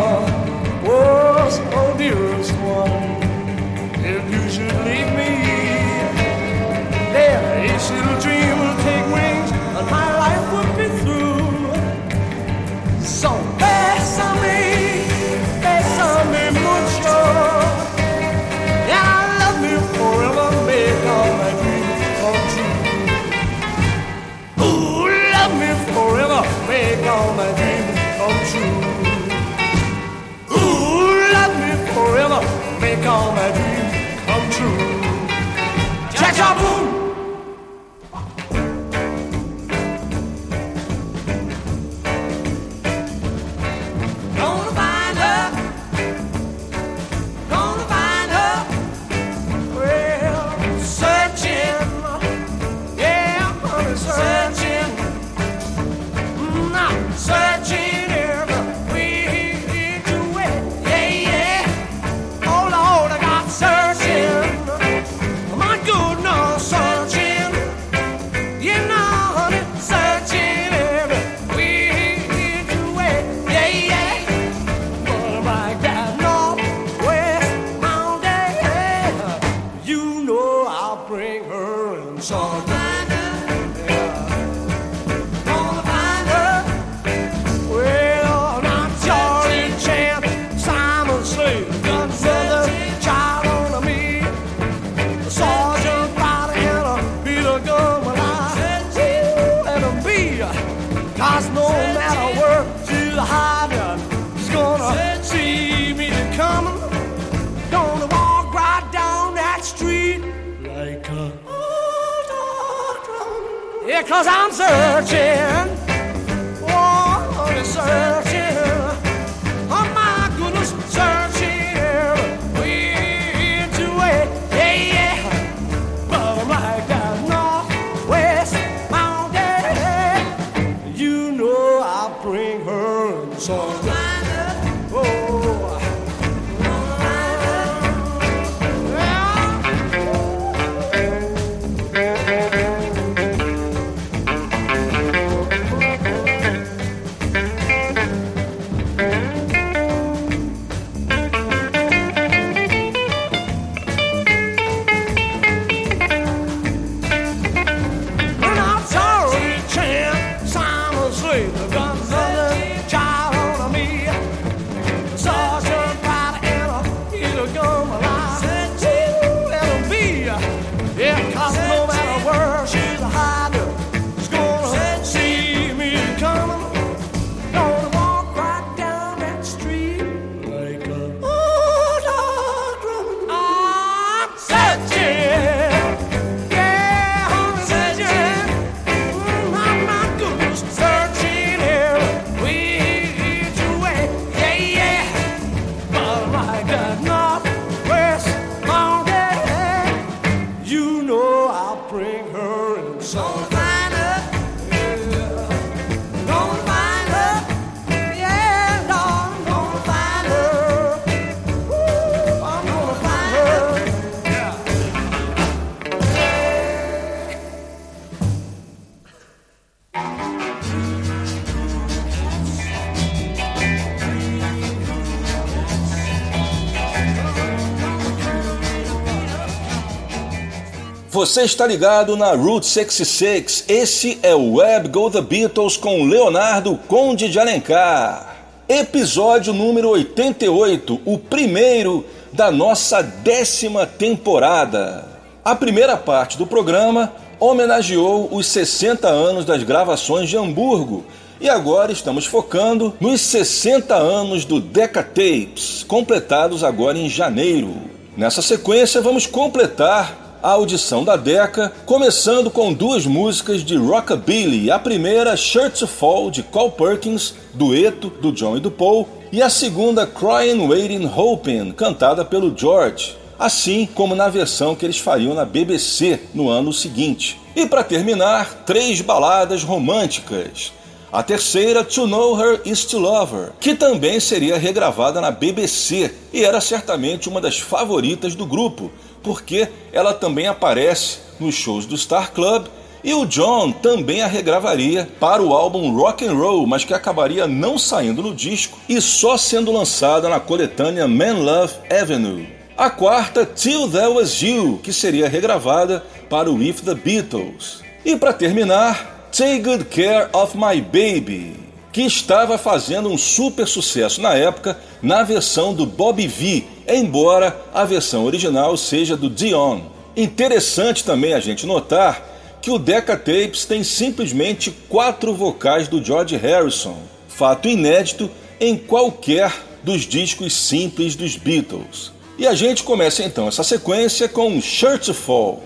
Você está ligado na Route 66. Esse é o Web Go The Beatles com Leonardo Conde de Alencar. Episódio número 88, o primeiro da nossa décima temporada. A primeira parte do programa homenageou os 60 anos das gravações de Hamburgo e agora estamos focando nos 60 anos do Decca Tapes, completados agora em janeiro. Nessa sequência, vamos completar a audição da Decca, começando com duas músicas de Rockabilly. A primeira, Shirt to Fall, de Carl Perkins, dueto do John e do Paul, e a segunda, Crying, Waiting, Hoping, cantada pelo George, assim como na versão que eles fariam na BBC no ano seguinte. E para terminar, três baladas românticas. A terceira, To Know Her Is To Love Her, que também seria regravada na BBC e era certamente uma das favoritas do grupo, porque ela também aparece nos shows do Star Club e o John também a regravaria para o álbum Rock and Roll, mas que acabaria não saindo no disco e só sendo lançada na coletânea Man Love Avenue. A quarta, Till There Was You, que seria regravada para o With the Beatles. E para terminar, Take Good Care of My Baby, que estava fazendo um super sucesso na época na versão do Bobby V, embora a versão original seja do Dion. Interessante também a gente notar que o Decca Tapes tem simplesmente quatro vocais do George Harrison, fato inédito em qualquer dos discos simples dos Beatles. E a gente começa então essa sequência com Shirt Fall.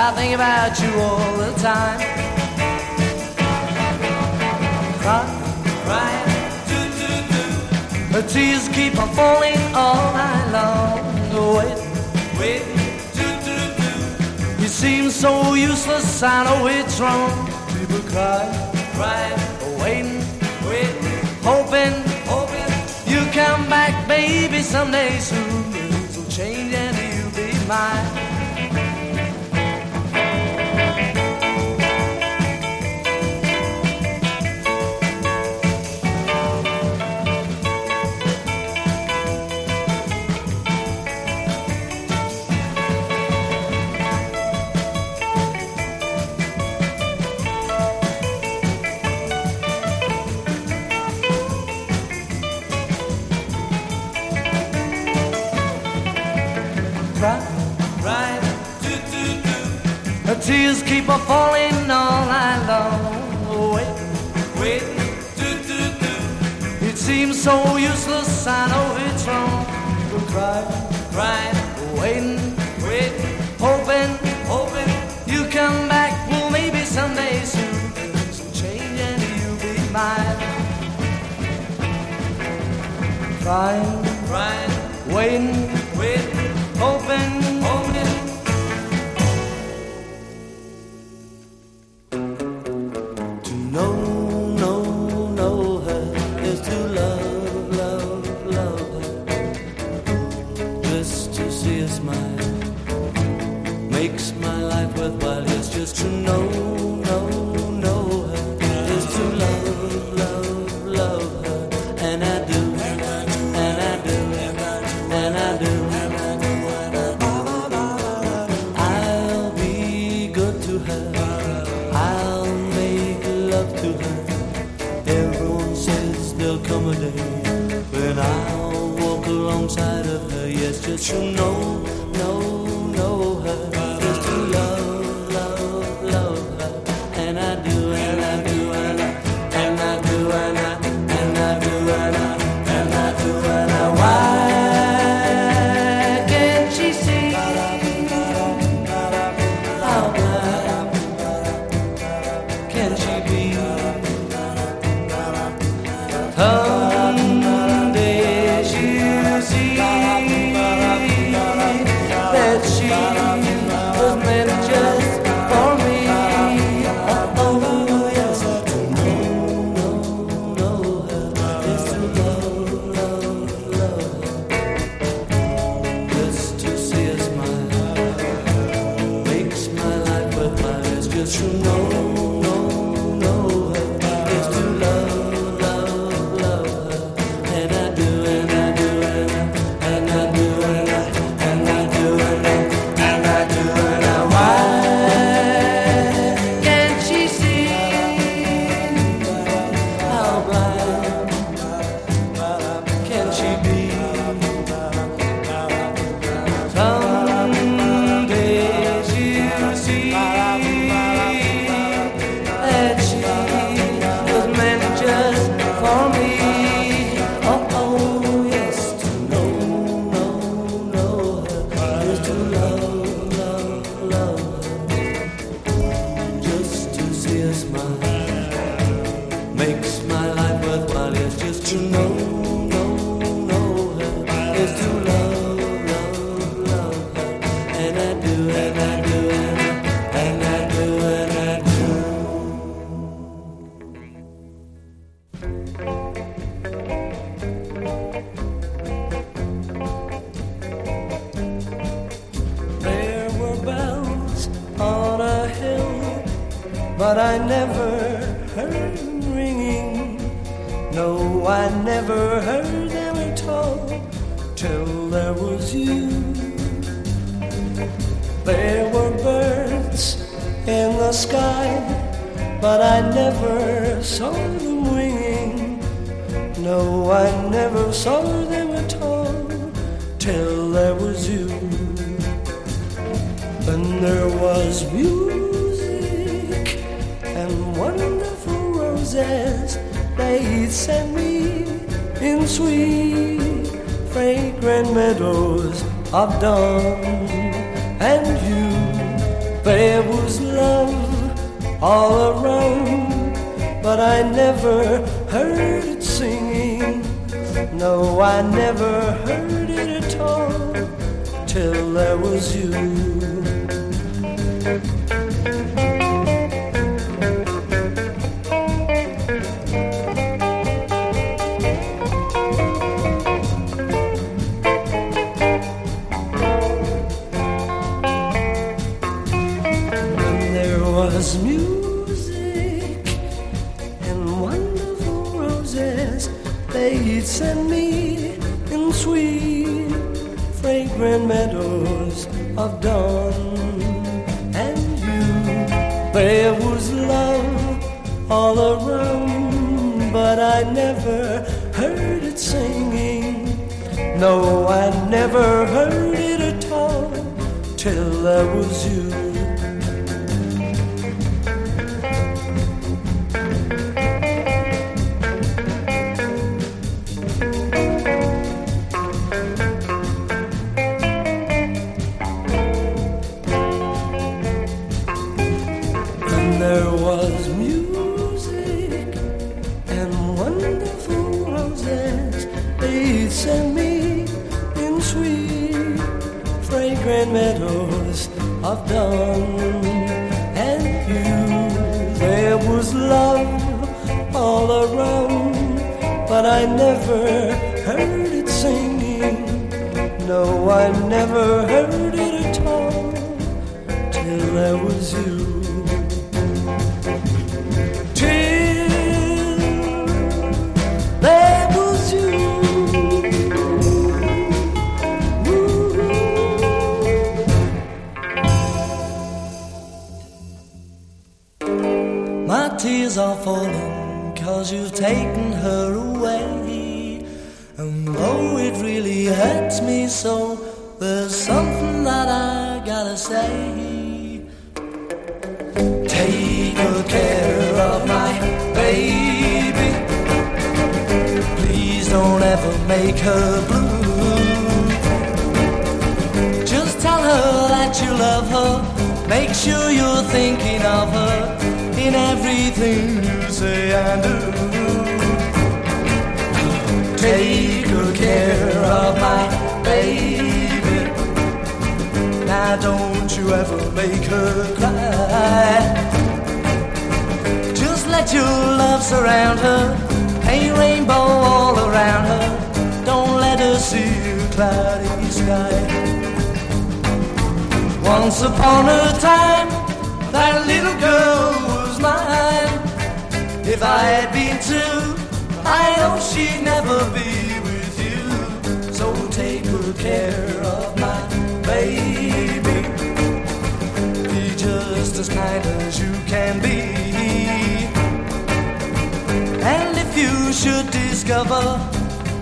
I think about you all the time. Crying, crying, do, do, do. The tears keep on falling all night long. Wait, wait, do, do, do. You seem so useless, I know it's wrong. People cry, cry, waiting, waiting, hoping, hoping. You come back, baby, someday soon. Things will change and you'll be mine. useless, I know it's wrong. Crying, crying, waiting, waiting, hoping, hoping you come back. Well, maybe someday soon, some change and you'll be mine. Crying, crying, waiting her blue. Just tell her that you love her. Make sure you're thinking of her in everything you say and do. Take good care of my baby. Now don't you ever make her cry. Just let your love surround her. Paint rainbow all around her. Cloudy sky. Once upon a time, that little girl was mine. If I had been two, I know she'd never be with you. So take good care of my baby. Be just as kind as you can be. And if you should discover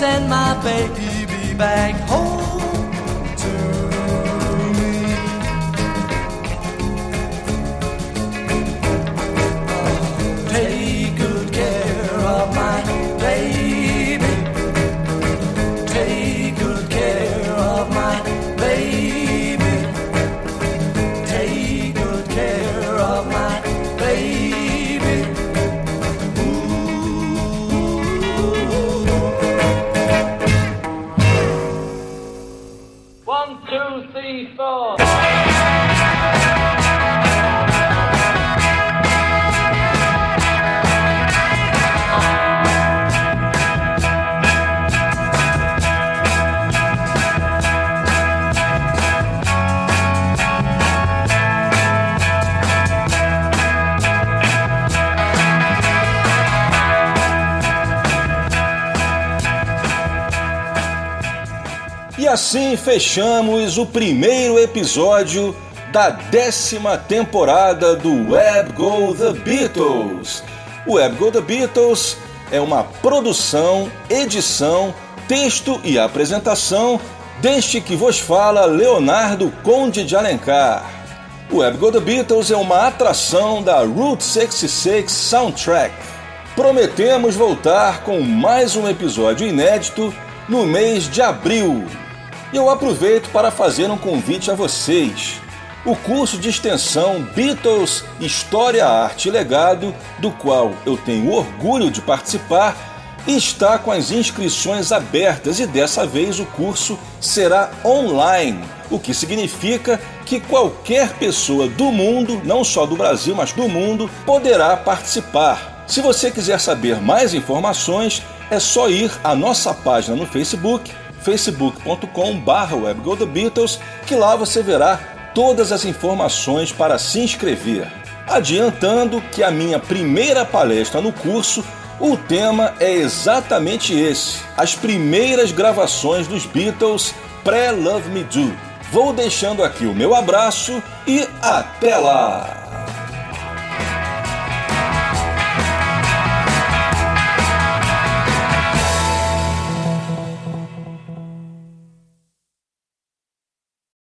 send my baby back home fechamos o primeiro episódio da décima temporada do Web Go The Beatles. O Web Go The Beatles é uma produção, edição, texto e apresentação deste que vos fala Leonardo Conde de Alencar. O Web Go The Beatles é uma atração da Route 66 Soundtrack. Prometemos voltar com mais um episódio inédito no mês de abril. E eu aproveito para fazer um convite a vocês. O curso de extensão Beatles História, Arte e Legado, do qual eu tenho orgulho de participar, está com as inscrições abertas e dessa vez o curso será online, o que significa que qualquer pessoa do mundo, não só do Brasil, mas do mundo, poderá participar. Se você quiser saber mais informações, é só ir à nossa página no Facebook, facebook.com.br Beatles, que lá você verá todas as informações para se inscrever. Adiantando que a minha primeira palestra no curso, o tema é exatamente esse: as primeiras gravações dos Beatles pré-Love Me Do. Vou deixando aqui o meu abraço e até lá!